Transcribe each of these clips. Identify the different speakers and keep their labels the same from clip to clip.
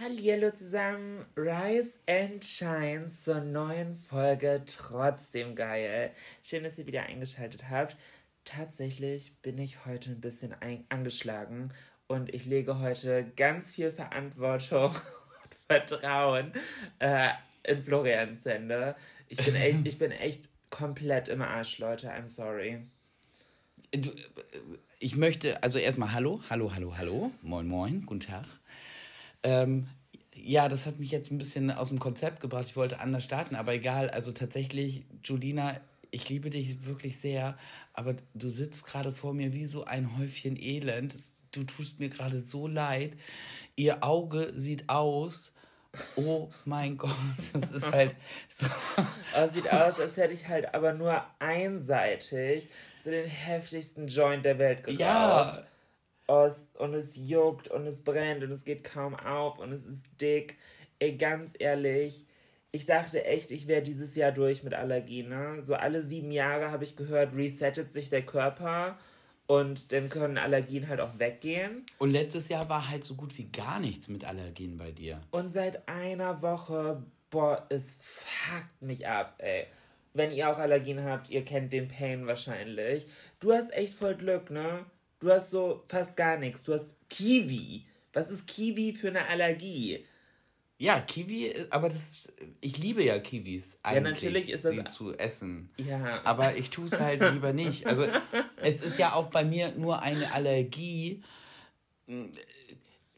Speaker 1: Hallo zusammen, Rise and Shine zur neuen Folge Trotzdem geil. Schön, dass ihr wieder eingeschaltet habt. Tatsächlich bin ich heute ein bisschen angeschlagen und ich lege heute ganz viel Verantwortung und Vertrauen äh, in Florians Hände. Ich bin echt, ich bin echt komplett im Arsch, Leute. I'm sorry.
Speaker 2: Du, ich möchte, also erstmal Hallo, Hallo, Hallo, Hallo, Moin, Moin, guten Tag. Ähm, ja, das hat mich jetzt ein bisschen aus dem Konzept gebracht. Ich wollte anders starten, aber egal. Also tatsächlich, Julina, ich liebe dich wirklich sehr, aber du sitzt gerade vor mir wie so ein Häufchen Elend. Du tust mir gerade so leid. Ihr Auge sieht aus. Oh mein Gott, das ist halt so.
Speaker 1: Es sieht aus, als hätte ich halt aber nur einseitig so den heftigsten Joint der Welt geraucht. Ja, aus und es juckt und es brennt und es geht kaum auf und es ist dick. Ey, ganz ehrlich, ich dachte echt, ich wäre dieses Jahr durch mit Allergien. Ne? So alle sieben Jahre habe ich gehört, resettet sich der Körper und dann können Allergien halt auch weggehen.
Speaker 2: Und letztes Jahr war halt so gut wie gar nichts mit Allergien bei dir.
Speaker 1: Und seit einer Woche, boah, es fuckt mich ab, ey. Wenn ihr auch Allergien habt, ihr kennt den Pain wahrscheinlich. Du hast echt voll Glück, ne? Du hast so fast gar nichts. Du hast Kiwi. Was ist Kiwi für eine Allergie?
Speaker 2: Ja, Kiwi, aber das ich liebe ja Kiwis eigentlich, ja, natürlich ist das sie zu essen. Ja. Aber ich tue es halt lieber nicht. Also es ist ja auch bei mir nur eine Allergie.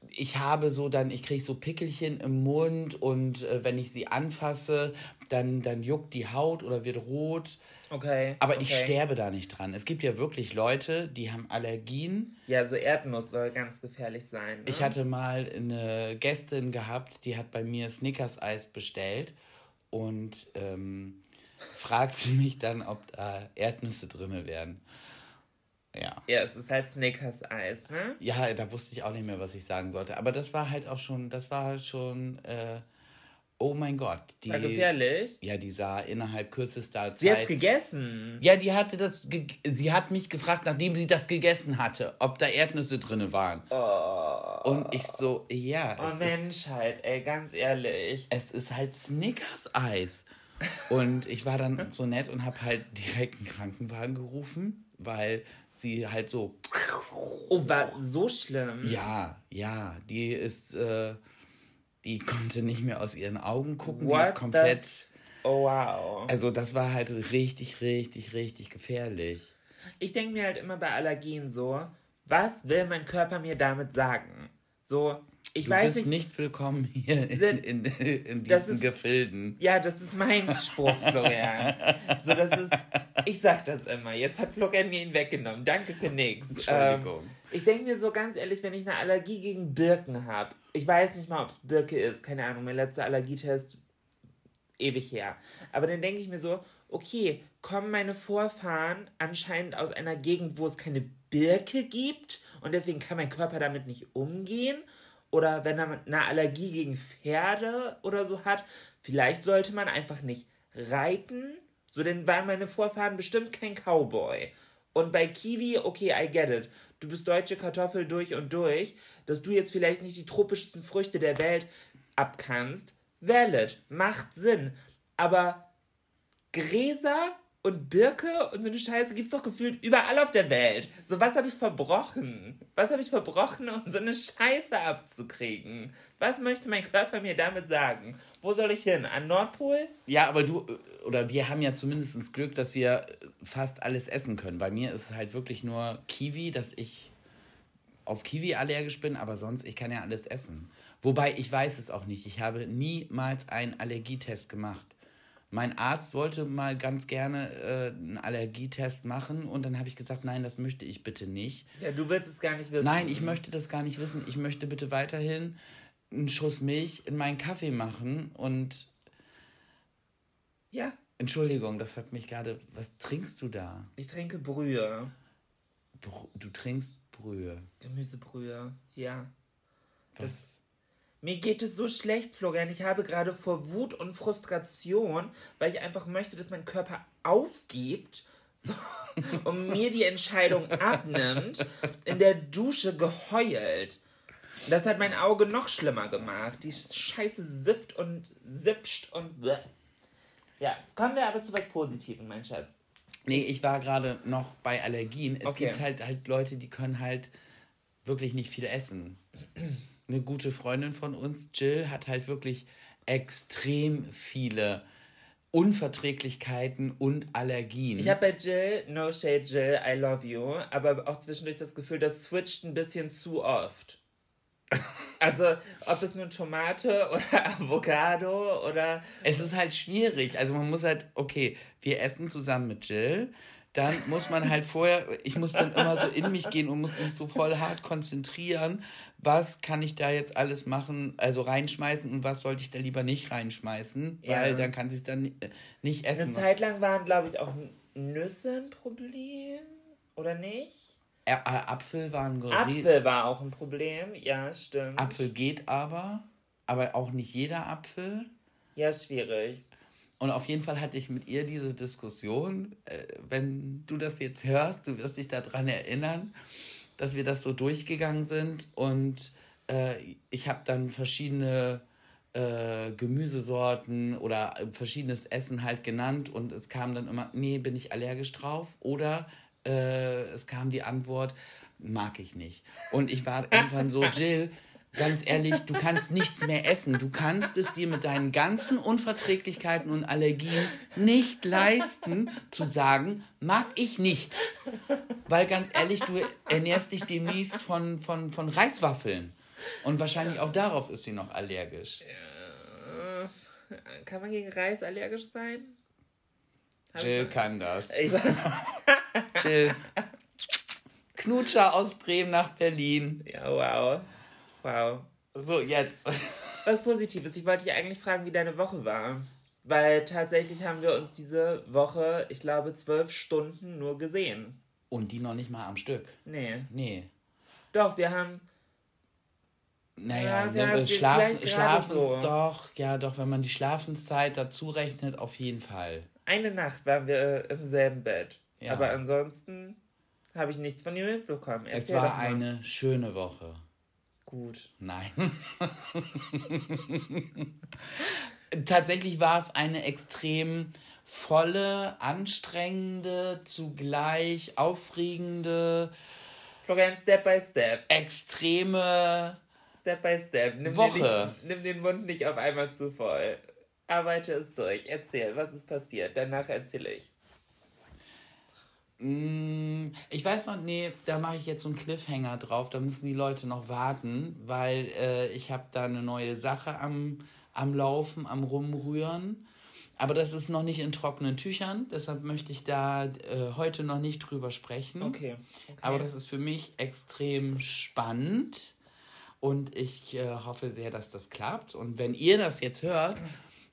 Speaker 2: Ich habe so dann, ich kriege so Pickelchen im Mund und äh, wenn ich sie anfasse, dann, dann juckt die Haut oder wird rot. Okay. Aber okay. ich sterbe da nicht dran. Es gibt ja wirklich Leute, die haben Allergien.
Speaker 1: Ja, so Erdnuss soll ganz gefährlich sein. Ne?
Speaker 2: Ich hatte mal eine Gästin gehabt, die hat bei mir Snickers-Eis bestellt und ähm, fragte mich dann, ob da Erdnüsse drin wären.
Speaker 1: Ja. Ja, es ist halt Snickers-Eis, ne?
Speaker 2: Ja, da wusste ich auch nicht mehr, was ich sagen sollte. Aber das war halt auch schon, das war schon. Äh, Oh mein Gott.
Speaker 1: Die, War gefährlich?
Speaker 2: Ja, die sah innerhalb kürzester Zeit.
Speaker 1: Sie hat's gegessen.
Speaker 2: Ja, die hatte das. Sie hat mich gefragt, nachdem sie das gegessen hatte, ob da Erdnüsse drin waren. Oh. Und ich so, ja.
Speaker 1: Oh, Menschheit, ey, ganz ehrlich.
Speaker 2: Es ist halt Snickers-Eis. Und ich war dann so nett und habe halt direkt einen Krankenwagen gerufen, weil sie halt so.
Speaker 1: Oh, war so schlimm?
Speaker 2: Ja, ja. Die ist. Äh, die konnte nicht mehr aus ihren Augen gucken. What die ist komplett. Oh, wow. Also, das war halt richtig, richtig, richtig gefährlich.
Speaker 1: Ich denke mir halt immer bei Allergien so, was will mein Körper mir damit sagen? So, ich
Speaker 2: du
Speaker 1: weiß
Speaker 2: bist nicht, nicht willkommen hier in, in, in diesen
Speaker 1: ist,
Speaker 2: Gefilden.
Speaker 1: Ja, das ist mein Spruch, Florian. so, das ist, ich sag das immer. Jetzt hat Florian mir ihn weggenommen. Danke für nichts. Entschuldigung. Ähm, ich denke mir so ganz ehrlich, wenn ich eine Allergie gegen Birken habe, ich weiß nicht mal, ob es Birke ist, keine Ahnung, mein letzter Allergietest ewig her. Aber dann denke ich mir so, okay, kommen meine Vorfahren anscheinend aus einer Gegend, wo es keine Birke gibt und deswegen kann mein Körper damit nicht umgehen? Oder wenn er eine Allergie gegen Pferde oder so hat, vielleicht sollte man einfach nicht reiten. So, denn waren meine Vorfahren bestimmt kein Cowboy. Und bei Kiwi, okay, I get it. Du bist deutsche Kartoffel durch und durch, dass du jetzt vielleicht nicht die tropischsten Früchte der Welt abkannst. Valid, macht Sinn. Aber Gräser und Birke und so eine Scheiße gibt es doch gefühlt überall auf der Welt. So, was habe ich verbrochen? Was habe ich verbrochen, um so eine Scheiße abzukriegen? Was möchte mein Körper mir damit sagen? Wo soll ich hin? An Nordpol?
Speaker 2: Ja, aber du, oder wir haben ja zumindest Glück, dass wir fast alles essen können. Bei mir ist es halt wirklich nur Kiwi, dass ich auf Kiwi allergisch bin, aber sonst, ich kann ja alles essen. Wobei, ich weiß es auch nicht. Ich habe niemals einen Allergietest gemacht. Mein Arzt wollte mal ganz gerne äh, einen Allergietest machen und dann habe ich gesagt, nein, das möchte ich bitte nicht.
Speaker 1: Ja, du willst es gar nicht wissen.
Speaker 2: Nein, ich möchte das gar nicht wissen. Ich möchte bitte weiterhin einen Schuss Milch in meinen Kaffee machen und.
Speaker 1: Ja.
Speaker 2: Entschuldigung, das hat mich gerade. Was trinkst du da?
Speaker 1: Ich trinke Brühe.
Speaker 2: Br du trinkst Brühe.
Speaker 1: Gemüsebrühe, ja.
Speaker 2: Was?
Speaker 1: Das, mir geht es so schlecht, Florian. Ich habe gerade vor Wut und Frustration, weil ich einfach möchte, dass mein Körper aufgibt so, und mir die Entscheidung abnimmt, in der Dusche geheult. Das hat mein Auge noch schlimmer gemacht. Die Scheiße sifft und sipscht und. Bleh. Ja, kommen wir aber zu was Positivem, mein Schatz.
Speaker 2: Nee, ich war gerade noch bei Allergien. Es
Speaker 1: Okay.
Speaker 2: gibt halt, halt Leute, die können halt wirklich nicht viel essen. Eine gute Freundin von uns, Jill, hat halt wirklich extrem viele Unverträglichkeiten und Allergien.
Speaker 1: Ich habe bei Jill, no shade Jill, I love you, aber auch zwischendurch das Gefühl, das switcht ein bisschen zu oft. Also, ob es nun Tomate oder Avocado oder.
Speaker 2: Es ist halt schwierig. Also man muss halt, okay, wir essen zusammen mit Jill. Dann muss man halt vorher, ich muss dann immer so in mich gehen und muss mich so voll hart konzentrieren. Was kann ich da jetzt alles machen, also reinschmeißen und was sollte ich da lieber nicht reinschmeißen?
Speaker 1: Ja.
Speaker 2: Weil dann kann sie es dann ni- nicht
Speaker 1: Eine
Speaker 2: essen.
Speaker 1: Zeit lang waren, glaube ich, auch Nüsse ein Problem. Oder nicht?
Speaker 2: Ä- äh, Apfel waren gere-
Speaker 1: Apfel war auch ein Problem. Ja, stimmt.
Speaker 2: Apfel geht aber, aber auch nicht jeder Apfel.
Speaker 1: Ja, schwierig.
Speaker 2: Und auf jeden Fall hatte ich mit ihr diese Diskussion. Äh, wenn du das jetzt hörst, du wirst dich daran erinnern, dass wir das so durchgegangen sind. Und äh, ich habe dann verschiedene äh, Gemüsesorten oder verschiedenes Essen halt genannt. Und es kam dann immer, nee, bin ich allergisch drauf. Oder äh, es kam die Antwort, mag ich nicht. Und ich war irgendwann so, Jill, ganz ehrlich, du kannst nichts mehr essen. Du kannst es dir mit deinen ganzen Unverträglichkeiten und Allergien nicht leisten, zu sagen, mag ich nicht. Weil ganz ehrlich, du ernährst dich demnächst von, von, von Reiswaffeln. Und wahrscheinlich auch darauf ist sie noch allergisch.
Speaker 1: Äh, kann man gegen Reis allergisch sein? Hab
Speaker 2: Jill kann das. Jill. Knutscher aus Bremen nach Berlin.
Speaker 1: Ja, wow. Wow.
Speaker 2: So, jetzt.
Speaker 1: Was Positives. Ich wollte dich eigentlich fragen, wie deine Woche war. Weil tatsächlich haben wir uns diese Woche, ich glaube, zwölf Stunden nur gesehen.
Speaker 2: Und die noch nicht mal am Stück.
Speaker 1: Nee.
Speaker 2: Nee.
Speaker 1: Doch, wir haben.
Speaker 2: Naja,
Speaker 1: Ja, wir haben
Speaker 2: schlafen, schlafen
Speaker 1: so.
Speaker 2: doch, ja doch, wenn man die Schlafenszeit dazu rechnet, auf jeden Fall.
Speaker 1: Eine Nacht waren wir im selben Bett.
Speaker 2: Ja.
Speaker 1: Aber ansonsten habe ich nichts von dir mitbekommen.
Speaker 2: Es
Speaker 1: Erzähl doch
Speaker 2: war eine schöne Woche.
Speaker 1: Gut.
Speaker 2: Nein. Tatsächlich war es eine extrem volle, anstrengende, zugleich aufregende,
Speaker 1: Florian, Step by Step.
Speaker 2: extreme
Speaker 1: Step by Step. Nimm,
Speaker 2: Woche.
Speaker 1: Nicht, nimm den Mund nicht auf einmal zu voll. Arbeite es durch. Erzähl, was ist passiert. Danach erzähle ich.
Speaker 2: Mm, Ich weiß noch, nee, da mache ich jetzt so einen Cliffhanger drauf. Da müssen die Leute noch warten, weil äh, ich habe da eine neue Sache am, am Laufen, am Rumrühren. Aber das ist noch nicht in trockenen Tüchern, deshalb möchte ich da äh, heute noch nicht drüber sprechen.
Speaker 1: Okay. okay.
Speaker 2: Aber das ist für mich extrem spannend und ich äh, hoffe sehr, dass das klappt. Und wenn ihr das jetzt hört,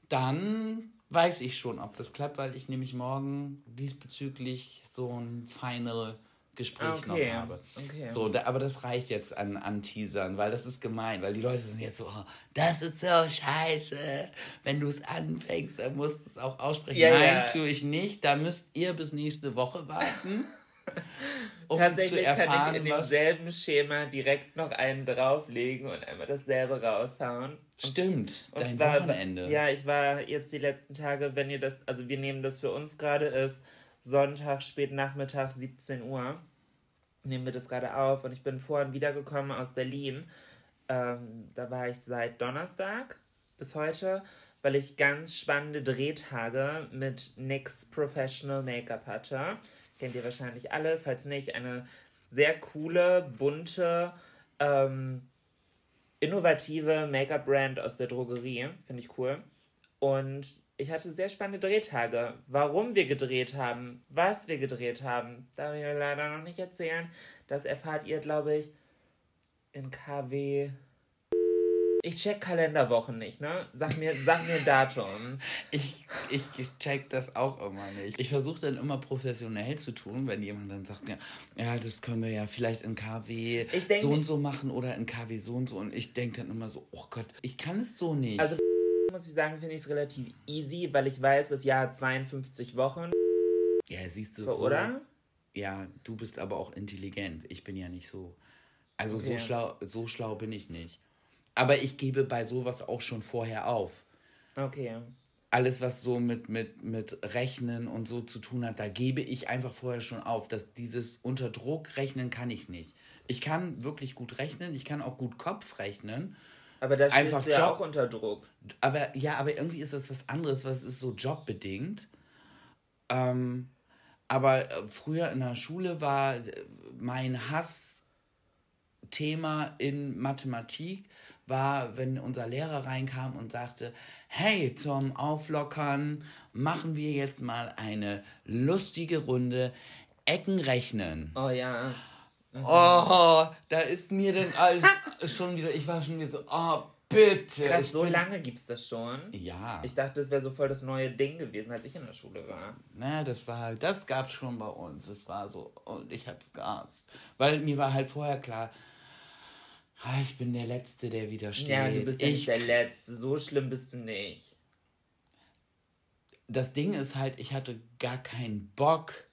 Speaker 2: dann weiß ich schon, ob das klappt, weil ich nämlich morgen diesbezüglich so ein final Gespräch
Speaker 1: Okay,
Speaker 2: noch habe.
Speaker 1: okay.
Speaker 2: So, da, aber das reicht jetzt an, an Teasern, weil das ist gemein, weil die Leute sind jetzt so, oh, das ist so scheiße. Wenn du es anfängst, dann musst du es auch aussprechen.
Speaker 1: Ja,
Speaker 2: Nein,
Speaker 1: ja.
Speaker 2: tue ich nicht. Da müsst ihr bis nächste Woche warten. um
Speaker 1: Tatsächlich
Speaker 2: zu erfahren,
Speaker 1: kann ich in demselben Schema direkt noch einen drauflegen und einmal dasselbe raushauen. Und,
Speaker 2: Stimmt,
Speaker 1: und
Speaker 2: dein
Speaker 1: zwar,
Speaker 2: Wochenende.
Speaker 1: Ja, ich war jetzt die letzten Tage, wenn ihr das, also wir nehmen das für uns gerade, ist Sonntag, spät Nachmittag, 17 Uhr. Nehmen wir das gerade auf und ich bin vorhin wiedergekommen aus Berlin. Ähm, da war ich seit Donnerstag bis heute, weil ich ganz spannende Drehtage mit NYX Professional Make-up hatte. Kennt ihr wahrscheinlich alle, falls nicht, eine sehr coole, bunte, ähm, innovative Make-up-Brand aus der Drogerie. Finde ich cool. Und ich hatte sehr spannende Drehtage. Warum wir gedreht haben, was wir gedreht haben, darf ich euch leider noch nicht erzählen. Das erfahrt ihr, glaube ich, in KW. Ich check Kalenderwochen nicht, ne? Sag mir, sag mir ein Datum.
Speaker 2: Ich, ich, check das auch immer nicht. Ich versuche dann immer professionell zu tun, wenn jemand dann sagt, ja, ja das können wir ja vielleicht in KW
Speaker 1: denk-
Speaker 2: so und so machen oder in KW so und so. Und ich denke dann immer so, oh Gott, ich kann es so nicht.
Speaker 1: Also muss ich sagen, finde ich es relativ easy, weil ich weiß, das Jahr hat 52 Wochen,
Speaker 2: ja, siehst du
Speaker 1: so,
Speaker 2: so.
Speaker 1: oder?
Speaker 2: Ja, du bist aber auch intelligent. Ich bin ja nicht so. Also
Speaker 1: Okay.
Speaker 2: so schlau, so schlau bin ich nicht. Aber ich gebe bei sowas auch schon vorher auf.
Speaker 1: Okay.
Speaker 2: Alles, was so mit, mit, mit Rechnen und so zu tun hat, da gebe ich einfach vorher schon auf. Dass dieses unter Druck rechnen kann ich nicht. Ich kann wirklich gut rechnen, ich kann auch gut Kopf rechnen.
Speaker 1: Aber da stehst
Speaker 2: Einfach
Speaker 1: du ja
Speaker 2: Job.
Speaker 1: auch unter Druck.
Speaker 2: Aber ja, aber irgendwie ist das was anderes, was ist so jobbedingt. Ähm, aber äh, früher in der Schule war äh, mein Hassthema in Mathematik war, wenn unser Lehrer reinkam und sagte, hey, zum Auflockern machen wir jetzt mal eine lustige Runde Ecken rechnen.
Speaker 1: Oh ja.
Speaker 2: Oh, da ist mir denn alles schon wieder, ich war schon wieder so, oh, bitte.
Speaker 1: Krass, so
Speaker 2: bin-
Speaker 1: lange gibt's das schon.
Speaker 2: Ja.
Speaker 1: Ich dachte, das wäre so voll das neue Ding gewesen, als ich in der Schule war.
Speaker 2: Ne, das war halt, das gab's schon bei uns. Das war so, und ich hab's gehasst. Weil mir war halt vorher klar, ich bin der Letzte, der widersteht.
Speaker 1: Ja, du bist ja
Speaker 2: ich,
Speaker 1: nicht der Letzte. So schlimm bist du nicht.
Speaker 2: das Ding ist halt, ich hatte gar keinen Bock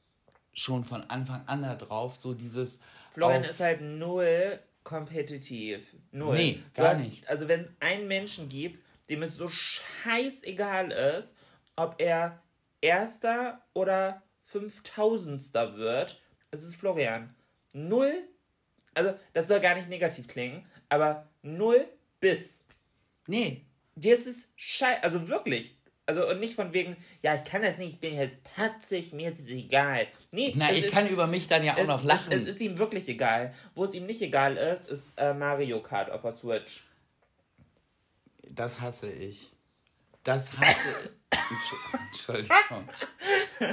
Speaker 2: schon von Anfang an da drauf, so dieses.
Speaker 1: Florian ist halt null kompetitiv. Null.
Speaker 2: Nee, gar
Speaker 1: hast-
Speaker 2: nicht.
Speaker 1: Also wenn es einen Menschen gibt, dem es so scheißegal ist, ob er Erster oder Fünftausendster wird, es ist Florian. Null, also das soll gar nicht negativ klingen, aber null bis.
Speaker 2: Nee,
Speaker 1: Dir ist es scheiße, also wirklich. Also und nicht von wegen, ja, ich kann das nicht, ich bin halt patzig, mir ist es egal. Nee,
Speaker 2: na, ich
Speaker 1: ist,
Speaker 2: kann über mich dann ja auch
Speaker 1: es,
Speaker 2: noch lachen.
Speaker 1: Es, es ist ihm wirklich egal. Wo es ihm nicht egal ist, ist äh, Mario Kart auf der Switch.
Speaker 2: das hasse ich. Das hasse ich. Entschuldigung.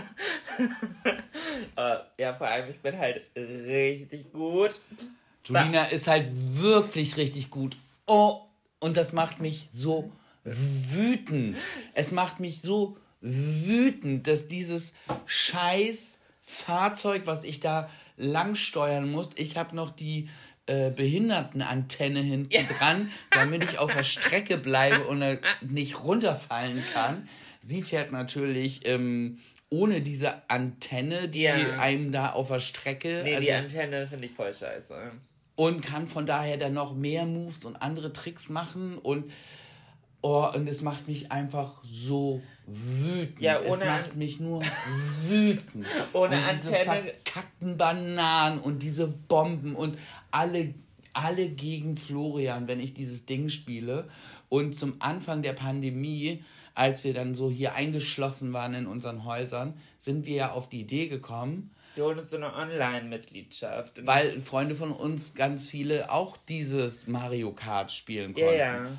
Speaker 1: Äh, ja, vor allem, ich bin halt richtig gut.
Speaker 2: Julina ist halt wirklich richtig gut. Oh, und das macht mich so wütend. Es macht mich so wütend, dass dieses scheiß Fahrzeug, was ich da lang steuern muss, ich habe noch die äh, Behindertenantenne hinten dran, damit ich auf der Strecke bleibe und nicht runterfallen kann. Sie fährt natürlich ähm, ohne diese Antenne, die
Speaker 1: Ja.
Speaker 2: einem da auf der Strecke.
Speaker 1: Nee,
Speaker 2: also,
Speaker 1: die Antenne finde ich voll scheiße.
Speaker 2: und kann von daher dann noch mehr Moves und andere Tricks machen und oh, und es macht mich einfach so wütend.
Speaker 1: Ja,
Speaker 2: es
Speaker 1: ohne
Speaker 2: macht
Speaker 1: An-
Speaker 2: mich nur wütend.
Speaker 1: Ohne
Speaker 2: und diese
Speaker 1: Antenne-
Speaker 2: verkackten Bananen und diese Bomben und alle alle gegen Florian, wenn ich dieses Ding spiele und zum Anfang der Pandemie als wir dann so hier eingeschlossen waren in unseren Häusern, sind wir ja auf die Idee gekommen,
Speaker 1: Wir holen uns so eine Online-Mitgliedschaft.
Speaker 2: Weil Freunde von uns ganz viele auch dieses Mario Kart spielen
Speaker 1: Ja,
Speaker 2: konnten.
Speaker 1: ja.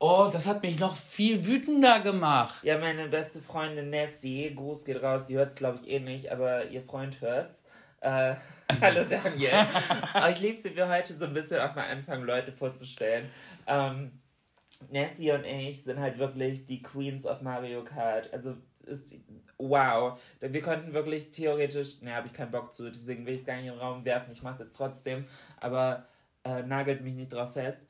Speaker 2: Oh, das hat mich noch viel wütender gemacht.
Speaker 1: Ja, meine beste Freundin Nessie, Gruß geht raus, die hört es glaube ich eh nicht, aber ihr Freund hört's. Äh, hallo Daniel. aber ich liebe sie, wir heute so ein bisschen auch mal anfangen, Leute vorzustellen. Ähm, Nessie und ich sind halt wirklich die Queens of Mario Kart. Also ist wow. Wir könnten wirklich theoretisch, ne, habe ich keinen Bock zu, deswegen will ich es gar nicht in den Raum werfen. Ich mache es jetzt trotzdem, aber äh, nagelt mich nicht drauf fest.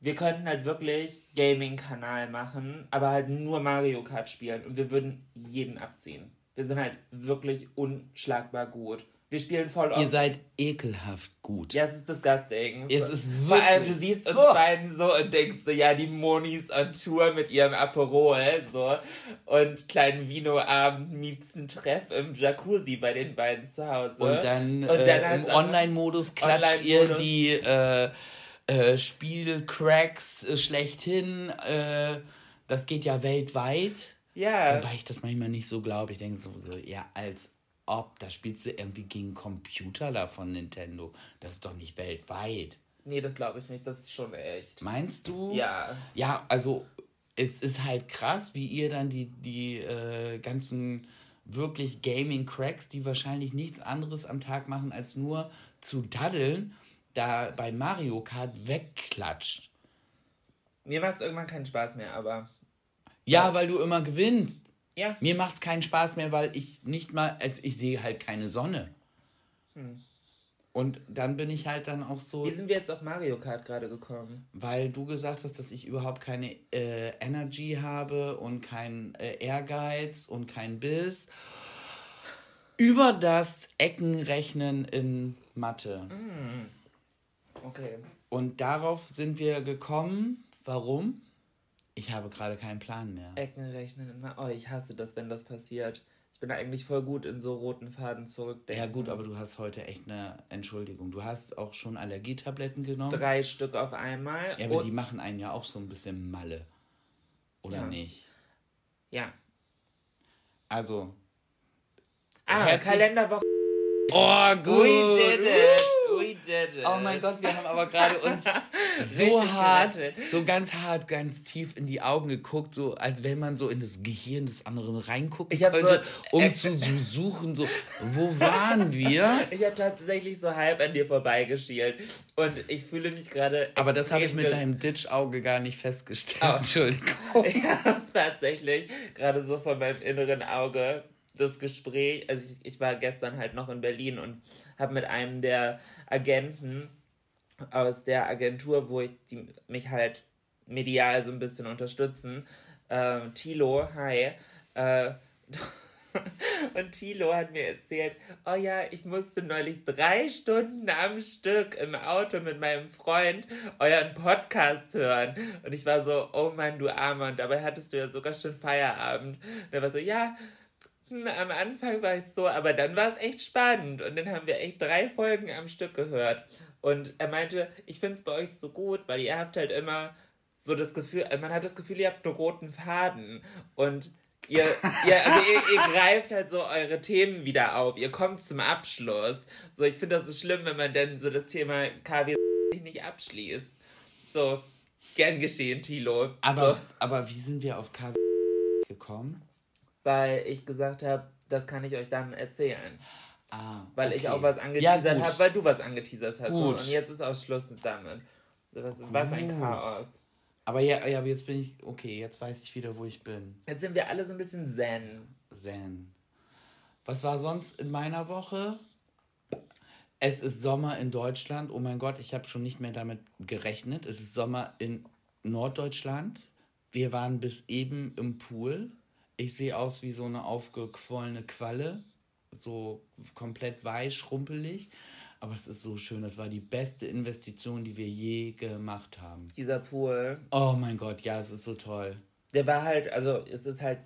Speaker 1: Wir könnten halt wirklich Gaming-Kanal machen, aber halt nur Mario Kart spielen und wir würden jeden abziehen. Wir sind halt wirklich unschlagbar gut. Wir spielen voll
Speaker 2: oft. Ihr seid ekelhaft gut.
Speaker 1: Ja, es ist disgusting.
Speaker 2: Es ist wirklich.
Speaker 1: Vor allem, du siehst uns oh. beiden so und denkst so, ja, die Monis on Tour mit ihrem Aperol, so. Und kleinen Vino-Abend meets ein Treff im Jacuzzi bei den beiden zu Hause.
Speaker 2: Und dann, und dann äh, im Online-Modus klatscht Online ihr die äh, äh, Spielcracks äh, schlechthin. Äh, das geht ja weltweit. Ja. Wobei ich das manchmal nicht so glaube. Ich denke so, so, ja, als ob, da spielst du irgendwie gegen Computer da von Nintendo. Das ist doch nicht weltweit.
Speaker 1: Nee, das glaube ich nicht. Das ist schon echt.
Speaker 2: Meinst du?
Speaker 1: Ja.
Speaker 2: Ja, also es ist halt krass, wie ihr dann die, die äh, ganzen wirklich Gaming-Cracks, die wahrscheinlich nichts anderes am Tag machen, als nur zu daddeln, da bei Mario Kart wegklatscht.
Speaker 1: Mir macht es irgendwann keinen Spaß mehr, aber.
Speaker 2: Ja, weil du immer gewinnst.
Speaker 1: Ja.
Speaker 2: Mir macht es keinen Spaß mehr, weil ich nicht mal, also ich sehe halt keine Sonne. Hm. Und dann bin ich halt dann auch so.
Speaker 1: Wie sind wir jetzt auf Mario Kart gerade gekommen?
Speaker 2: Weil du gesagt hast, dass ich überhaupt keine äh, Energy habe und kein äh, Ehrgeiz und kein Biss. Über das Eckenrechnen in Mathe.
Speaker 1: Mm. Okay.
Speaker 2: Und darauf sind wir gekommen. Warum? Ich habe gerade keinen Plan mehr.
Speaker 1: Ecken rechnen. Oh, ich hasse das, wenn das passiert. Ich bin eigentlich voll gut in so roten Faden zurückdenken.
Speaker 2: Ja gut, aber du hast heute echt eine Entschuldigung. Du hast auch schon Allergietabletten genommen.
Speaker 1: Drei Stück auf einmal.
Speaker 2: Ja, aber die machen einen ja auch so ein bisschen Malle. Oder ja. nicht?
Speaker 1: Ja.
Speaker 2: Also.
Speaker 1: Ah, Kalenderwoche.
Speaker 2: Oh, gut.
Speaker 1: We did it.
Speaker 2: It. Oh mein Gott, wir haben aber gerade uns so hart, so ganz hart, ganz tief in die Augen geguckt, so als wenn man so in das Gehirn des anderen reingucken könnte, so, um zu suchen, so, wo waren wir?
Speaker 1: Ich habe tatsächlich so halb an dir vorbeigeschielt und ich fühle mich gerade.
Speaker 2: Aber das habe ich mit deinem Ditch-Auge gar nicht festgestellt. Oh. Entschuldigung.
Speaker 1: Ich habe es tatsächlich gerade so von meinem inneren Auge das Gespräch, also ich, ich war gestern halt noch in Berlin und habe mit einem der Agenten aus der Agentur, wo ich die, mich halt medial so ein bisschen unterstützen, äh, Tilo, hi, äh, und Tilo hat mir erzählt, oh ja, ich musste neulich drei Stunden am Stück im Auto mit meinem Freund euren Podcast hören. Und ich war so, oh Mann, du Armer. Und dabei hattest du ja sogar schon Feierabend. Und er war so, ja, am Anfang war ich so, aber dann war es echt spannend und dann haben wir echt drei Folgen am Stück gehört. Und er meinte, ich finde es bei euch so gut, weil ihr habt halt immer so das Gefühl, man hat das Gefühl, ihr habt einen roten Faden und ihr, ihr, also ihr, ihr greift halt so eure Themen wieder auf, ihr kommt zum Abschluss. So, ich finde das so schlimm, wenn man dann so das Thema KW nicht abschließt. So, gern geschehen, Tilo.
Speaker 2: Aber,
Speaker 1: so.
Speaker 2: aber wie sind wir auf KW gekommen?
Speaker 1: Weil ich gesagt habe, das kann ich euch dann erzählen.
Speaker 2: Ah,
Speaker 1: weil
Speaker 2: okay.
Speaker 1: ich auch was angeteasert ja, habe, weil du was angeteasert hast. Gut. Und jetzt ist auch Schluss damit. Was, was ein Chaos.
Speaker 2: Aber ja, ja, aber jetzt bin ich, okay, jetzt weiß ich wieder, wo ich bin.
Speaker 1: Jetzt sind wir alle so ein bisschen zen.
Speaker 2: Zen. Was war sonst in meiner Woche? Es ist Sommer in Deutschland. Oh mein Gott, ich habe schon nicht mehr damit gerechnet. Es ist Sommer in Norddeutschland. Wir waren bis eben im Pool. Ich sehe aus wie so eine aufgequollene Qualle. So komplett weich, schrumpelig. Aber es ist so schön. Das war die beste Investition, die wir je gemacht haben.
Speaker 1: Dieser Pool.
Speaker 2: Oh mein Gott, ja, es ist so toll.
Speaker 1: Der war halt, also es ist halt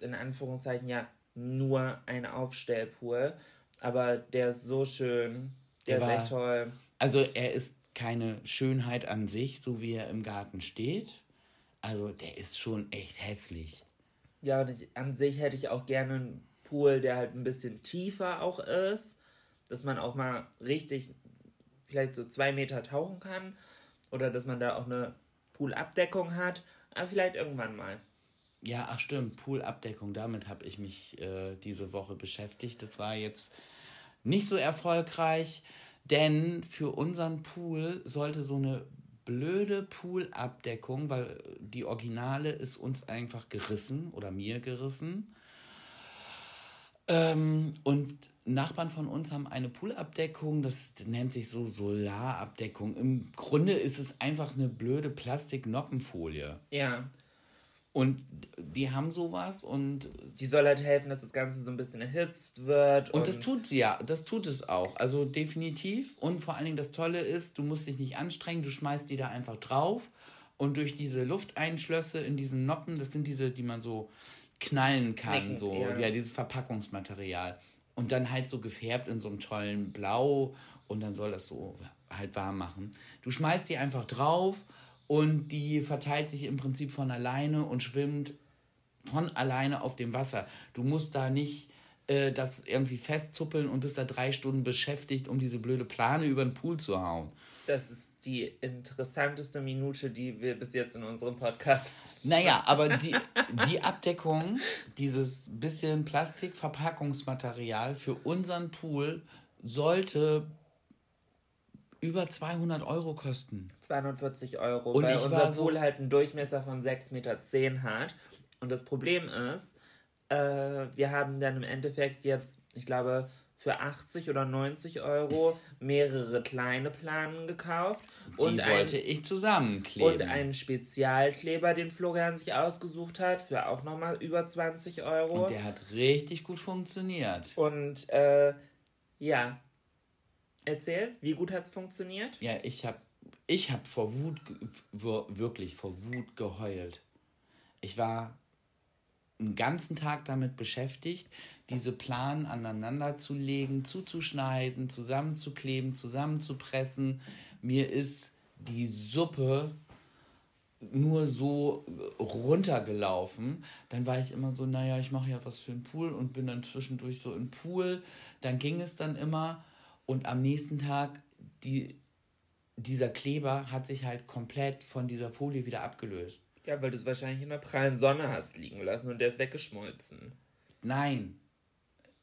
Speaker 1: in Anführungszeichen ja nur ein Aufstellpool. Aber der ist so schön. Der, der ist war, echt toll.
Speaker 2: Also er ist keine Schönheit an sich, so wie er im Garten steht. Also der ist schon echt hässlich.
Speaker 1: Ja, und an sich hätte ich auch gerne einen Pool, der halt ein bisschen tiefer auch ist, dass man auch mal richtig vielleicht so zwei Meter tauchen kann oder dass man da auch eine Poolabdeckung hat, aber vielleicht irgendwann mal.
Speaker 2: Ja, ach stimmt, Poolabdeckung, damit habe ich mich äh, diese Woche beschäftigt. Das war jetzt nicht so erfolgreich, denn für unseren Pool sollte so eine blöde Poolabdeckung, weil die Originale ist uns einfach gerissen oder mir gerissen. Ähm, und Nachbarn von uns haben eine Poolabdeckung, das nennt sich so Solarabdeckung. Im Grunde ist es einfach eine blöde Plastiknoppenfolie.
Speaker 1: Ja.
Speaker 2: Und die haben sowas und.
Speaker 1: Die soll halt helfen, dass das Ganze so ein bisschen erhitzt wird.
Speaker 2: Und, und das tut sie ja, das tut es auch. Also definitiv. Und vor allen Dingen das Tolle ist, du musst dich nicht anstrengen, du schmeißt die da einfach drauf. Und durch diese Lufteinschlösse in diesen Noppen, das sind diese, die man so knallen kann, Knicken, so, ja. ja, dieses Verpackungsmaterial. Und dann halt so gefärbt in so einem tollen Blau und dann soll das so halt warm machen. Du schmeißt die einfach drauf und die verteilt sich im Prinzip von alleine und schwimmt von alleine auf dem Wasser. Du musst da nicht äh, das irgendwie festzuppeln und bist da drei Stunden beschäftigt, um diese blöde Plane über den Pool zu hauen.
Speaker 1: Das ist die interessanteste Minute, die wir bis jetzt in unserem Podcast haben.
Speaker 2: Naja, aber die, die Abdeckung, dieses bisschen Plastikverpackungsmaterial für unseren Pool sollte über 200 Euro kosten.
Speaker 1: 240 Euro, und weil unser Pool so halt einen Durchmesser von 6,10 Meter hat. Und das Problem ist, äh, wir haben dann im Endeffekt jetzt, ich glaube, für 80 oder 90 Euro mehrere kleine Planen gekauft. Und
Speaker 2: Die wollte ein, ich zusammenkleben.
Speaker 1: Und einen Spezialkleber, den Florian sich ausgesucht hat, für auch nochmal über 20 Euro.
Speaker 2: Und der hat richtig gut funktioniert.
Speaker 1: Und äh, ja, Erzähl, wie gut hat es funktioniert?
Speaker 2: Ja, ich habe ich hab vor Wut, wirklich vor Wut geheult. Ich war einen ganzen Tag damit beschäftigt, diese Planen aneinander zu legen, zuzuschneiden, zusammenzukleben, zusammenzupressen. Mir ist die Suppe nur so runtergelaufen. Dann war ich immer so, naja, ich mache ja was für den Pool und bin dann zwischendurch so im Pool. Dann ging es dann immer und am nächsten Tag, die, dieser Kleber hat sich halt komplett von dieser Folie wieder abgelöst.
Speaker 1: Ja, weil du es wahrscheinlich in der prallen Sonne hast liegen lassen und der ist weggeschmolzen.
Speaker 2: Nein.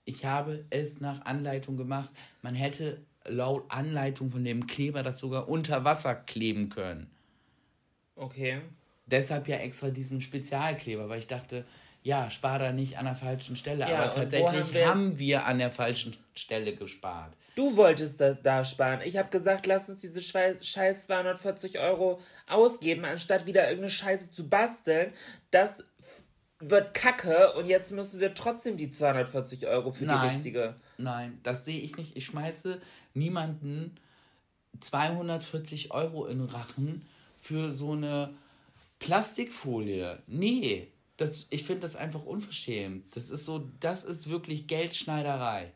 Speaker 2: Ich habe es nach Anleitung gemacht. Man hätte laut Anleitung von dem Kleber das sogar unter Wasser kleben können.
Speaker 1: Okay.
Speaker 2: Deshalb ja extra diesen Spezialkleber, weil ich dachte, ja, spar da nicht an der falschen Stelle. Ja, Aber tatsächlich haben wir, haben wir an der falschen Stelle gespart.
Speaker 1: Du wolltest da, da sparen. Ich habe gesagt, lass uns diese scheiß 240 Euro ausgeben, anstatt wieder irgendeine Scheiße zu basteln. Das wird kacke und jetzt müssen wir trotzdem die 240 Euro für
Speaker 2: nein,
Speaker 1: die richtige.
Speaker 2: Nein, das sehe ich nicht. Ich schmeiße niemanden 240 Euro in den Rachen für so eine Plastikfolie. Nee, das, ich finde das einfach unverschämt. Das ist so, das ist wirklich Geldschneiderei.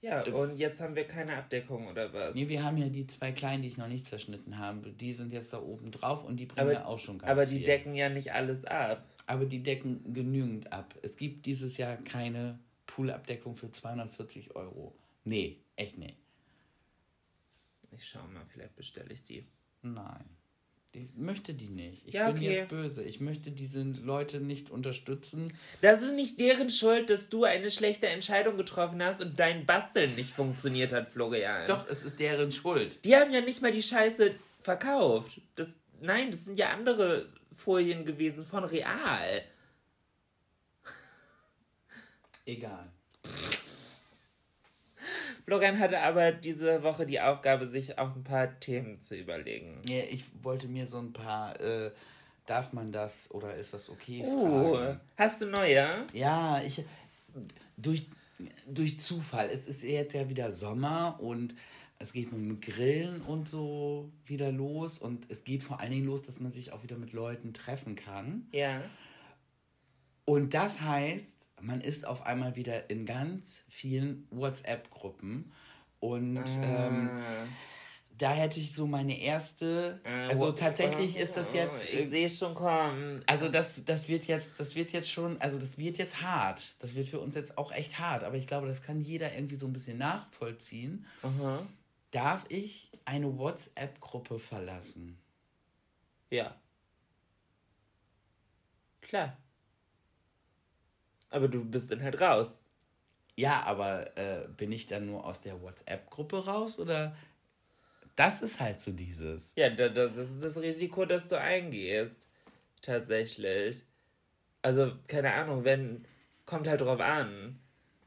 Speaker 1: Ja, und jetzt haben wir keine Abdeckung oder was?
Speaker 2: Nee, wir haben ja die zwei kleinen, die ich noch nicht zerschnitten habe. Die sind jetzt da oben drauf und die bringen
Speaker 1: aber,
Speaker 2: ja auch schon
Speaker 1: ganz Aber die viel. decken ja nicht alles ab.
Speaker 2: Aber die decken genügend ab. Es gibt dieses Jahr keine Poolabdeckung für 240 Euro. Nee, echt nicht.
Speaker 1: Ich schau mal, vielleicht bestelle ich die.
Speaker 2: Nein. Ich möchte die nicht. Ich ja, bin okay. jetzt böse. Ich möchte diese Leute nicht unterstützen.
Speaker 1: Das ist nicht deren Schuld, dass du eine schlechte Entscheidung getroffen hast und dein Basteln nicht funktioniert hat, Florian.
Speaker 2: Doch, es ist deren Schuld.
Speaker 1: Die haben ja nicht mal die Scheiße verkauft. Das, nein, das sind ja andere Folien gewesen von Real.
Speaker 2: Egal.
Speaker 1: Florian hatte aber diese Woche die Aufgabe, sich auch ein paar Themen zu überlegen.
Speaker 2: Ja, ich wollte mir so ein paar, äh, darf man das oder ist das okay?
Speaker 1: Oh, fragen. hast du neue?
Speaker 2: Ja, ich, durch, durch Zufall. Es ist jetzt ja wieder Sommer und es geht mit dem Grillen und so wieder los und es geht vor allen Dingen los, dass man sich auch wieder mit Leuten treffen kann.
Speaker 1: Ja.
Speaker 2: Und das heißt, man ist auf einmal wieder in ganz vielen WhatsApp-Gruppen und ah. ähm, da hätte ich so meine erste. Ah, also tatsächlich ist das jetzt.
Speaker 1: Ich sehe schon kommen.
Speaker 2: Also das, das wird jetzt, das wird jetzt schon, also das wird jetzt hart. Das wird für uns jetzt auch echt hart. Aber ich glaube, das kann jeder irgendwie so ein bisschen nachvollziehen.
Speaker 1: Aha.
Speaker 2: Darf ich eine WhatsApp-Gruppe verlassen?
Speaker 1: Ja. Klar. Aber du bist dann halt raus.
Speaker 2: Ja, aber äh, bin ich dann nur aus der WhatsApp-Gruppe raus oder das ist halt so dieses.
Speaker 1: Ja, das, das ist das Risiko, das du eingehst. Tatsächlich. Also, keine Ahnung, wenn. Kommt halt drauf an.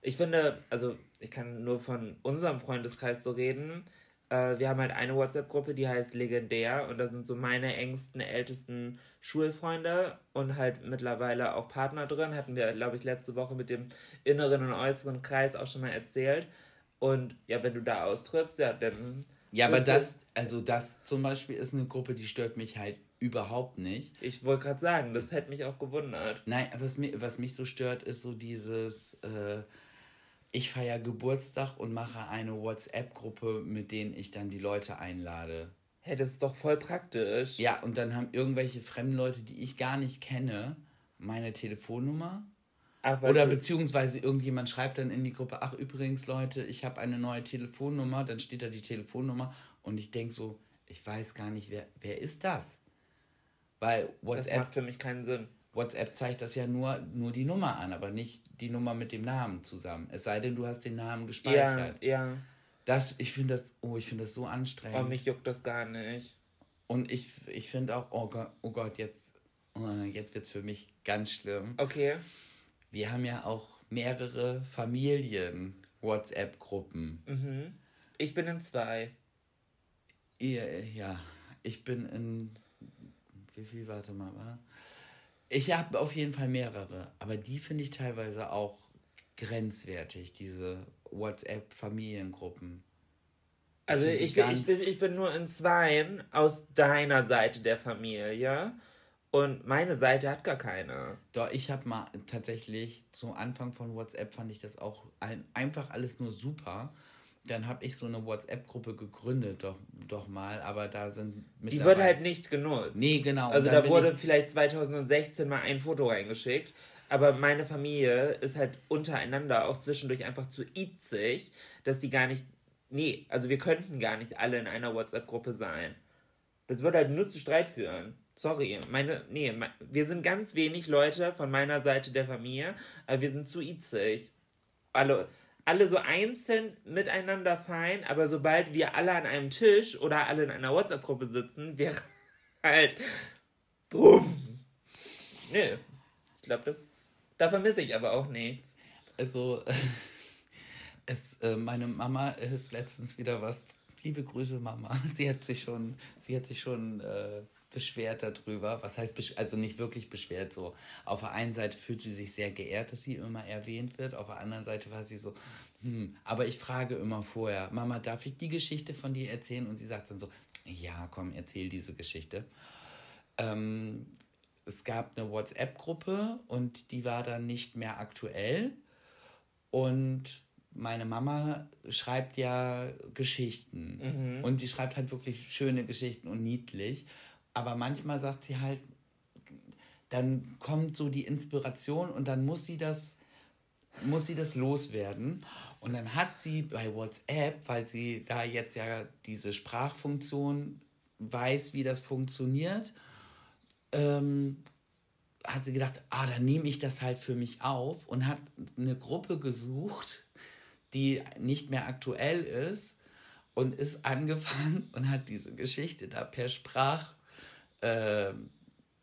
Speaker 1: Ich finde, also, ich kann nur von unserem Freundeskreis so reden. Äh, wir haben halt eine WhatsApp-Gruppe, die heißt Legendär und da sind so meine engsten, ältesten Schulfreunde und halt mittlerweile auch Partner drin. Hatten wir, glaube ich, letzte Woche mit dem inneren und äußeren Kreis auch schon mal erzählt. Und ja, wenn du da austrittst, ja, dann.
Speaker 2: Ja, aber das, also das zum Beispiel ist eine Gruppe, die stört mich halt überhaupt nicht.
Speaker 1: Ich wollte gerade sagen, das hätte mich auch gewundert.
Speaker 2: Nein, was, mir, was mich so stört, ist so dieses, äh, ich feiere Geburtstag und mache eine WhatsApp-Gruppe, mit denen ich dann die Leute einlade.
Speaker 1: Hä, hey, das ist doch voll praktisch.
Speaker 2: Ja, und dann haben irgendwelche fremden Leute, die ich gar nicht kenne, meine Telefonnummer. Ach, Oder beziehungsweise irgendjemand schreibt dann in die Gruppe, ach übrigens Leute, ich habe eine neue Telefonnummer, dann steht da die Telefonnummer und ich denke so, ich weiß gar nicht, wer, wer ist das? Weil WhatsApp. Das
Speaker 1: macht für mich keinen Sinn.
Speaker 2: WhatsApp zeigt das ja nur, nur die Nummer an, aber nicht die Nummer mit dem Namen zusammen. Es sei denn, du hast den Namen gespeichert. Ja, ja. Das, ich finde das, oh, ich finde das so anstrengend.
Speaker 1: Oh, mich juckt das gar nicht.
Speaker 2: Und ich, ich finde auch, oh Gott, oh Gott, jetzt, oh, jetzt wird es für mich ganz schlimm.
Speaker 1: Okay.
Speaker 2: Wir haben ja auch mehrere Familien-WhatsApp-Gruppen.
Speaker 1: Mhm. Ich bin in zwei.
Speaker 2: Ja, ja, ich bin in wie viel, warte mal, war? Ich habe auf jeden Fall mehrere, aber die finde ich teilweise auch grenzwertig, diese WhatsApp-Familiengruppen.
Speaker 1: Also ich bin, ich, bin, ich bin nur in zweien aus deiner Seite der Familie und meine Seite hat gar keine.
Speaker 2: Doch, ich habe mal tatsächlich zu Anfang von WhatsApp fand ich das auch einfach alles nur super dann habe ich so eine WhatsApp-Gruppe gegründet, doch, doch mal, aber da sind
Speaker 1: Die wird halt nicht genutzt.
Speaker 2: Nee, genau.
Speaker 1: Also da wurde vielleicht 2016 mal ein Foto reingeschickt, aber meine Familie ist halt untereinander auch zwischendurch einfach zu itzig, dass die gar nicht. Nee, also wir könnten gar nicht alle in einer WhatsApp-Gruppe sein. Das würde halt nur zu Streit führen. Sorry, meine, nee, wir sind ganz wenig Leute von meiner Seite der Familie, aber wir sind zu itzig. Alle, alle so einzeln miteinander fein, aber sobald wir alle an einem Tisch oder alle in einer WhatsApp-Gruppe sitzen, wäre halt BUM! Nö. Ich glaube, das da vermisse ich aber auch nichts.
Speaker 2: Also, es, äh, meine Mama ist letztens wieder was. Liebe Grüße, Mama. Sie hat sich schon, sie hat sich schon äh, beschwert darüber. Was heißt, also nicht wirklich beschwert, so. Auf der einen Seite fühlt sie sich sehr geehrt, dass sie immer erwähnt wird. Auf der anderen Seite war sie so, hm, aber ich frage immer vorher, Mama, darf ich die Geschichte von dir erzählen? Und sie sagt dann so, ja, komm, erzähl diese Geschichte. Ähm, es gab eine WhatsApp-Gruppe und die war dann nicht mehr aktuell. Und meine Mama schreibt ja Geschichten. Mhm. Und die schreibt halt wirklich schöne Geschichten und niedlich. Aber manchmal sagt sie halt, dann kommt so die Inspiration und dann muss sie das, muss sie das loswerden. Und dann hat sie bei WhatsApp, weil sie da jetzt ja diese Sprachfunktion weiß, wie das funktioniert, ähm, hat sie gedacht, ah, dann nehme ich das halt für mich auf und hat eine Gruppe gesucht, die nicht mehr aktuell ist und ist angefangen und hat diese Geschichte da per Sprach äh,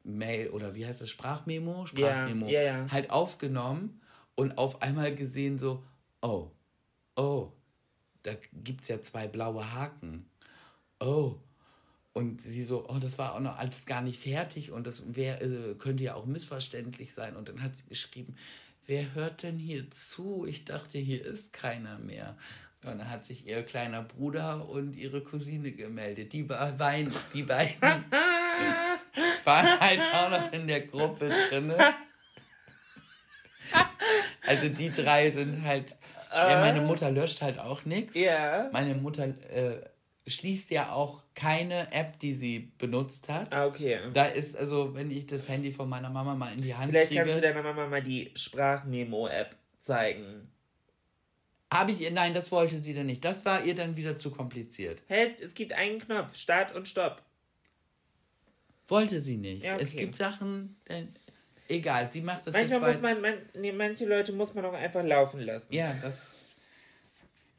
Speaker 2: Mail oder wie heißt das, Sprachmemo, Sprachmemo,
Speaker 1: ja, ja, ja.
Speaker 2: halt aufgenommen und auf einmal gesehen so, oh, oh, da gibt es ja zwei blaue Haken. Oh. Und sie so, oh, das war auch noch alles gar nicht fertig und das wär, äh, könnte ja auch missverständlich sein. Und dann hat sie geschrieben, wer hört denn hier zu? Ich dachte, hier ist keiner mehr. Und dann hat sich ihr kleiner Bruder und ihre Cousine gemeldet. Die, beiden, die beiden waren halt auch noch in der Gruppe drin. Also die drei sind halt. Ja, meine Mutter löscht halt auch nichts.
Speaker 1: Ja.
Speaker 2: Meine Mutter äh, schließt ja auch keine App, die sie benutzt hat.
Speaker 1: Ah, okay.
Speaker 2: Da ist, also, wenn ich das Handy von meiner Mama mal in die Hand
Speaker 1: Vielleicht kriege... Vielleicht kannst du deiner Mama mal die Sprachmemo-App zeigen.
Speaker 2: Habe ich ihr, nein, das wollte sie dann nicht. Das war ihr dann wieder zu kompliziert.
Speaker 1: Hey, es gibt einen Knopf, Start und Stopp.
Speaker 2: Wollte sie nicht. Ja, okay. Es gibt Sachen, egal, sie macht das
Speaker 1: Manchmal jetzt muss man, man nee, manche Leute muss man auch einfach laufen lassen.
Speaker 2: Ja, das,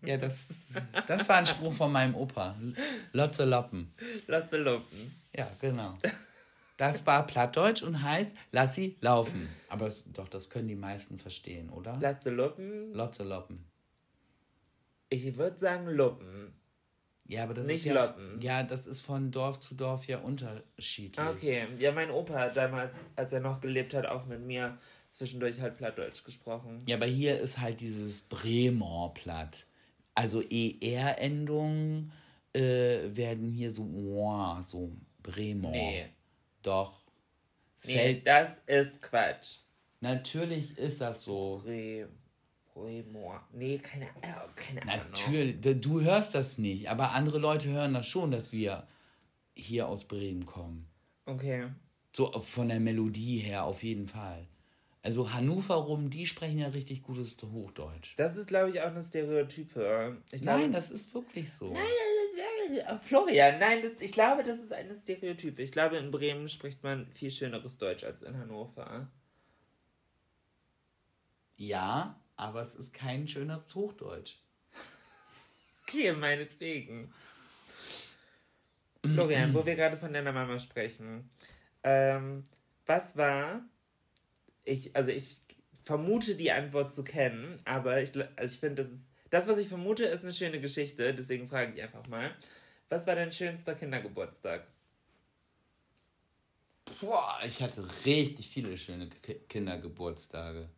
Speaker 2: ja, das, das war ein Spruch von meinem Opa. Lotze Loppen.
Speaker 1: Lotze Loppen.
Speaker 2: Ja, genau. Das war Plattdeutsch und heißt, lass sie laufen. Aber das, doch, das können die meisten verstehen, oder?
Speaker 1: Lotze Loppen?
Speaker 2: Lotze Loppen.
Speaker 1: Ich würde sagen Luppen.
Speaker 2: Ja, aber das
Speaker 1: Nicht
Speaker 2: ist ja,
Speaker 1: Lotten.
Speaker 2: ja, das ist von Dorf zu Dorf ja unterschiedlich.
Speaker 1: Ah, Okay, ja, mein Opa hat damals, als er noch gelebt hat, auch mit mir zwischendurch halt Plattdeutsch gesprochen.
Speaker 2: Ja, aber hier ist halt dieses Bremer Platt. Also ER-Endungen äh, werden hier so, wow, so Bremer.
Speaker 1: Nee.
Speaker 2: Doch. Es
Speaker 1: Nee, das ist Quatsch.
Speaker 2: natürlich ist das so.
Speaker 1: Bre, Bremor. Nee, keine, keine Ahnung.
Speaker 2: Natürlich, du hörst das nicht, aber andere Leute hören das schon, dass wir hier aus Bremen kommen.
Speaker 1: Okay.
Speaker 2: So von der Melodie her auf jeden Fall. Also Hannover rum, die sprechen ja richtig gutes Hochdeutsch.
Speaker 1: Das ist, glaube ich, auch eine Stereotype. Ich glaube,
Speaker 2: Nein, das ist wirklich so.
Speaker 1: Äh, Florian, nein, das, ich glaube, das ist eine Stereotype. Ich glaube, in Bremen spricht man viel schöneres Deutsch als in Hannover.
Speaker 2: Ja, aber es ist kein schöneres Hochdeutsch.
Speaker 1: Okay, meinetwegen. Florian, wo wir gerade von deiner Mama sprechen. Ähm, was war, ich, also ich vermute die Antwort zu kennen, aber ich, also ich finde, das ist, das, was ich vermute, ist eine schöne Geschichte, deswegen frage ich einfach mal. Was war dein schönster Kindergeburtstag?
Speaker 2: Boah, ich hatte richtig viele schöne Ki- Kindergeburtstage.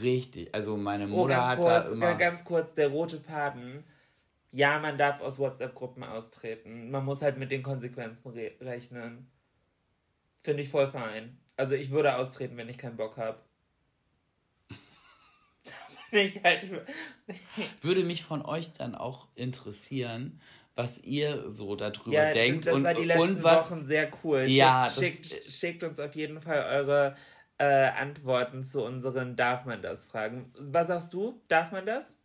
Speaker 2: Richtig. Also meine
Speaker 1: Oh,
Speaker 2: Mutter
Speaker 1: ganz
Speaker 2: hat
Speaker 1: kurz,
Speaker 2: da immer.
Speaker 1: ganz kurz, der rote Faden. Ja, man darf aus WhatsApp-Gruppen austreten. Man muss halt mit den Konsequenzen re rechnen. Finde ich voll fein. Also ich würde austreten, wenn ich keinen Bock habe. ich halt.
Speaker 2: Würde mich von euch dann auch interessieren, was ihr so darüber
Speaker 1: Ja,
Speaker 2: denkt
Speaker 1: das
Speaker 2: und,
Speaker 1: war die letzten
Speaker 2: und was.
Speaker 1: Wochen sehr cool.
Speaker 2: Ja,
Speaker 1: schickt, schickt, schickt uns auf jeden Fall eure äh, Antworten zu unseren Darf man das Fragen. Was sagst du? Darf man das?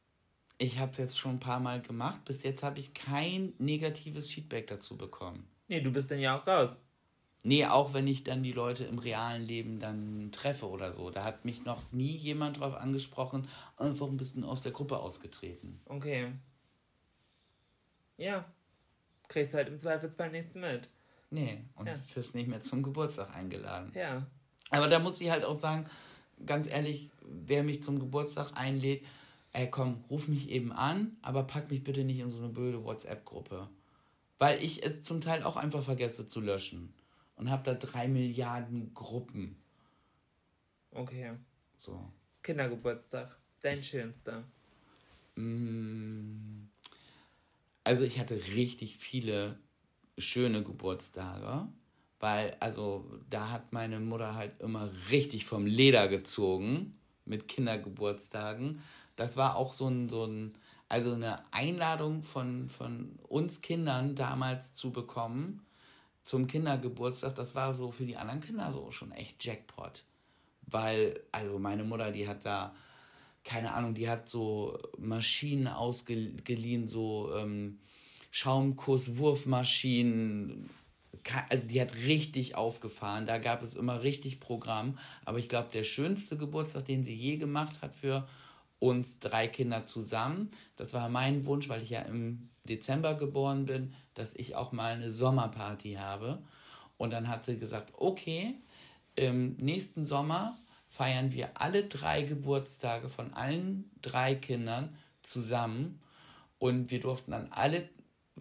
Speaker 2: Ich habe es jetzt schon ein paar Mal gemacht. Bis jetzt habe ich kein negatives Feedback dazu bekommen.
Speaker 1: Nee, du bist dann ja auch raus.
Speaker 2: Nee, auch wenn ich dann die Leute im realen Leben dann treffe oder so. Da hat mich noch nie jemand drauf angesprochen, einfach ein bisschen aus der Gruppe ausgetreten.
Speaker 1: Okay. Ja. Kriegst halt im Zweifelsfall nichts mit.
Speaker 2: Nee, und
Speaker 1: Ja.
Speaker 2: fürs nicht mehr zum Geburtstag eingeladen.
Speaker 1: Ja.
Speaker 2: Aber da muss ich halt auch sagen, ganz ehrlich, wer mich zum Geburtstag einlädt, ey komm, ruf mich eben an, aber pack mich bitte nicht in so eine blöde WhatsApp-Gruppe. Weil ich es zum Teil auch einfach vergesse zu löschen. Und habe da drei Milliarden Gruppen.
Speaker 1: Okay.
Speaker 2: So.
Speaker 1: Kindergeburtstag. Dein schönster.
Speaker 2: Mm, Also ich hatte richtig viele schöne Geburtstage, weil also da hat meine Mutter halt immer richtig vom Leder gezogen mit Kindergeburtstagen. Das war auch so ein, so ein also eine Einladung von, von uns Kindern damals zu bekommen zum Kindergeburtstag. Das war so für die anderen Kinder so schon echt Jackpot. Weil, also meine Mutter, die hat da keine Ahnung, die hat so Maschinen ausgeliehen, so ähm, Schaumkuss-Wurfmaschinen. Ka- also Die hat richtig aufgefahren. Da gab es immer richtig Programm. Aber ich glaube, der schönste Geburtstag, den sie je gemacht hat für uns drei Kinder zusammen, das war mein Wunsch, weil ich ja im Dezember geboren bin, dass ich auch mal eine Sommerparty habe. Und dann hat sie gesagt, okay, im nächsten Sommer feiern wir alle drei Geburtstage von allen drei Kindern zusammen und wir durften dann alle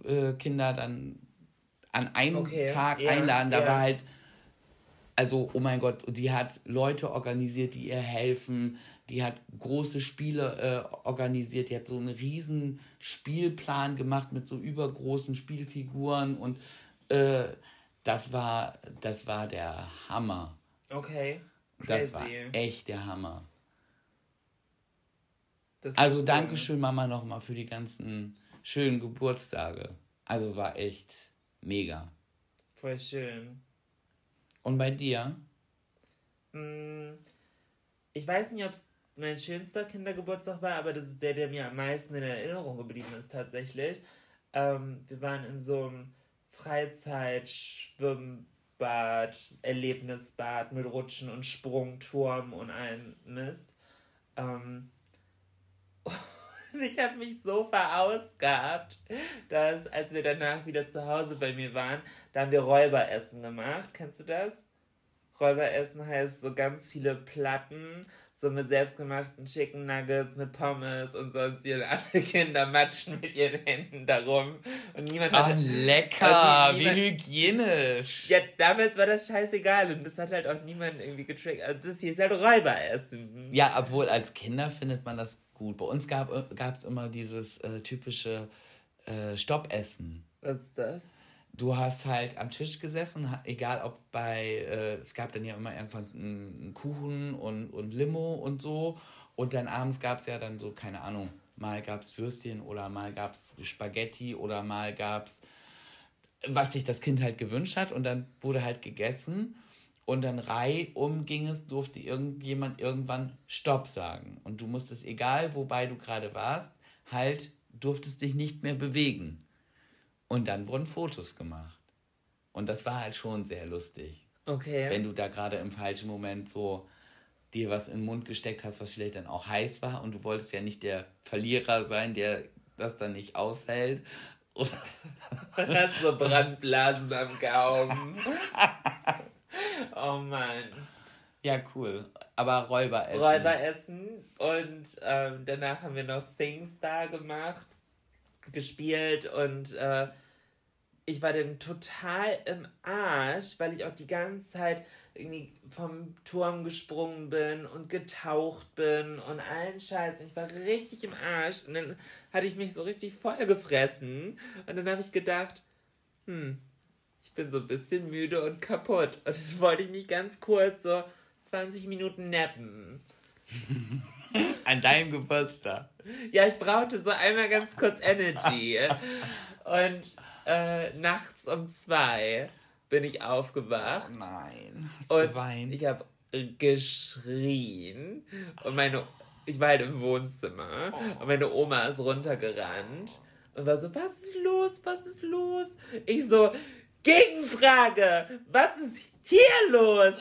Speaker 2: äh, Kinder dann an einem
Speaker 1: Okay,
Speaker 2: Tag
Speaker 1: ja,
Speaker 2: einladen. Da
Speaker 1: ja.
Speaker 2: war halt, also oh mein Gott, die hat Leute organisiert, die ihr helfen. Die hat große Spiele äh, organisiert. Die hat so einen riesen Spielplan gemacht mit so übergroßen Spielfiguren und äh, das war, das war der Hammer.
Speaker 1: Okay.
Speaker 2: Das war echt der Hammer. Also
Speaker 1: cool.
Speaker 2: danke schön, Mama, nochmal für die ganzen schönen Geburtstage. Also es war echt mega.
Speaker 1: Voll schön.
Speaker 2: Und bei dir?
Speaker 1: Mm, Ich weiß nicht, ob es mein schönster Kindergeburtstag war, aber das ist der, der mir am meisten in Erinnerung geblieben ist tatsächlich. Ähm, wir waren in so einem Freizeit-Schwimmbad, Erlebnisbad mit Rutschen und Sprungturm und allem Mist. Ähm, ich habe mich so verausgabt, dass als wir danach wieder zu Hause bei mir waren, da haben wir Räuberessen gemacht. Kennst du das? Räuberessen heißt so ganz viele Platten, so mit selbstgemachten Chicken Nuggets, mit Pommes und sonst wie alle Kinder matschen mit ihren Händen darum. Und niemand hat.
Speaker 2: Oh, lecker, niemand, wie hygienisch.
Speaker 1: Ja, damals war das scheißegal und das hat halt auch niemand irgendwie getriggert. Also das hier ist halt Räuberessen.
Speaker 2: Ja, obwohl als Kinder findet man das gut. Bei uns gab es immer dieses äh, typische äh, Stoppessen.
Speaker 1: Was ist das?
Speaker 2: Du hast halt am Tisch gesessen, egal ob bei, äh, es gab dann ja immer irgendwann einen Kuchen und, und Limo und so. Und dann abends gab es ja dann so, keine Ahnung, mal gab es Würstchen oder mal gab es Spaghetti oder mal gab es, was sich das Kind halt gewünscht hat. Und dann wurde halt gegessen. Und dann reihum ging es, durfte irgendjemand irgendwann Stopp sagen. Und du musstest, egal wobei du gerade warst, halt durftest dich nicht mehr bewegen. Und dann wurden Fotos gemacht. Und das war halt schon sehr lustig. Okay. Wenn du da gerade im falschen Moment so dir was in den Mund gesteckt hast, was vielleicht dann auch heiß war und du wolltest ja nicht der Verlierer sein, der das dann nicht aushält. Und
Speaker 1: hast so Brandblasen am Gaumen. oh Mann.
Speaker 2: Ja, cool. Aber Räuberessen.
Speaker 1: Räuberessen. Und ähm, danach haben wir noch SingStar gemacht, gespielt und äh, ich war dann total im Arsch, weil ich auch die ganze Zeit irgendwie vom Turm gesprungen bin und getaucht bin und allen Scheiß. Und ich war richtig im Arsch. Und dann hatte ich mich so richtig voll gefressen. Und dann habe ich gedacht, hm, ich bin so ein bisschen müde und kaputt. Und dann wollte ich mich ganz kurz so 20 Minuten nappen.
Speaker 2: An deinem Geburtstag.
Speaker 1: Ja, ich brauchte so einmal ganz kurz Energy. Und äh, nachts um zwei bin ich aufgewacht.
Speaker 2: Oh nein, hast
Speaker 1: und geweint? Ich habe geschrien und meine, ich war halt im Wohnzimmer oh. und meine Oma ist runtergerannt und war so, was ist los, was ist los? Ich so, Gegenfrage, was ist hier los?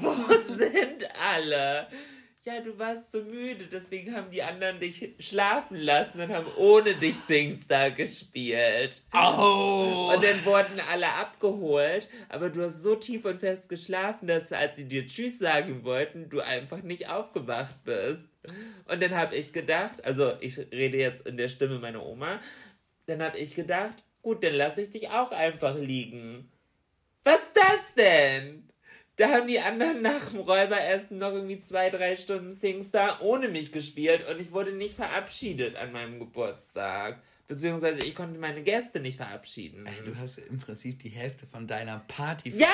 Speaker 1: Wo sind alle? Ja, du warst so müde, deswegen haben die anderen dich schlafen lassen und haben ohne dich Singstar gespielt. Oh. Und dann wurden alle abgeholt, aber du hast so tief und fest geschlafen, dass als sie dir Tschüss sagen wollten, du einfach nicht aufgewacht bist. Und dann habe ich gedacht, also ich rede jetzt in der Stimme meiner Oma, dann habe ich gedacht, gut, dann lasse ich dich auch einfach liegen. Was ist das denn? Da haben die anderen nach dem Räuberessen noch irgendwie zwei, drei Stunden Singstar ohne mich gespielt und ich wurde nicht verabschiedet an meinem Geburtstag. Beziehungsweise ich konnte meine Gäste nicht verabschieden.
Speaker 2: Ey, du hast im Prinzip die Hälfte von deiner Party
Speaker 1: ja,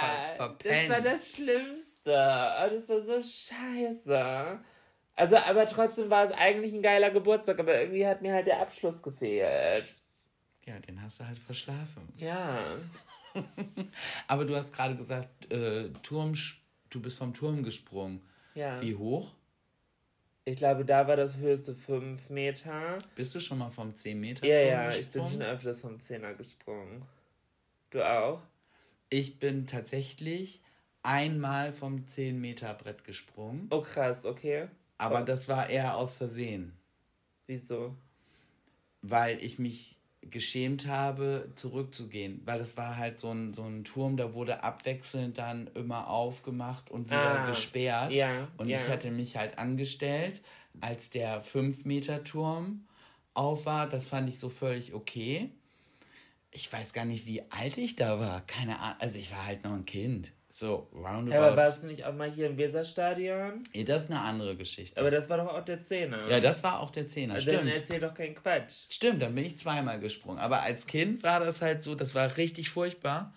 Speaker 1: ver verpennt. Das war das Schlimmste. Oh, das war so scheiße. Also, aber trotzdem war es eigentlich ein geiler Geburtstag, aber irgendwie hat mir halt der Abschluss gefehlt.
Speaker 2: Ja, den hast du halt verschlafen.
Speaker 1: Ja.
Speaker 2: Aber du hast gerade gesagt, äh, Turm, du bist vom Turm gesprungen. Ja. Wie hoch?
Speaker 1: Ich glaube, da war das höchste 5 Meter.
Speaker 2: Bist du schon mal vom 10 Meter
Speaker 1: Ja, ja, gesprungen? ich bin schon öfters vom 10er gesprungen. Du auch?
Speaker 2: Ich bin tatsächlich einmal vom 10 Meter Brett gesprungen.
Speaker 1: Oh krass, okay.
Speaker 2: Aber oh. das war eher aus Versehen.
Speaker 1: Wieso?
Speaker 2: Weil ich mich geschämt habe, zurückzugehen, weil das war halt so ein, so ein Turm, da wurde abwechselnd dann immer aufgemacht und wieder ah, gesperrt. Ja, und ja. ich hatte mich halt angestellt, als der 5-Meter-Turm auf war. Das fand ich so völlig okay. Ich weiß gar nicht, wie alt ich da war. Keine Ahnung. Also ich war halt noch ein Kind. So,
Speaker 1: roundabout. Ja, aber warst du nicht auch mal hier im Weserstadion?
Speaker 2: Ja, das ist eine andere Geschichte.
Speaker 1: Aber das war doch auch der Zehner.
Speaker 2: Ja, das war auch der Zehner,
Speaker 1: also stimmt. Dann erzähl doch keinen Quatsch.
Speaker 2: Stimmt, dann bin ich zweimal gesprungen. Aber als Kind war das halt so, das war richtig furchtbar,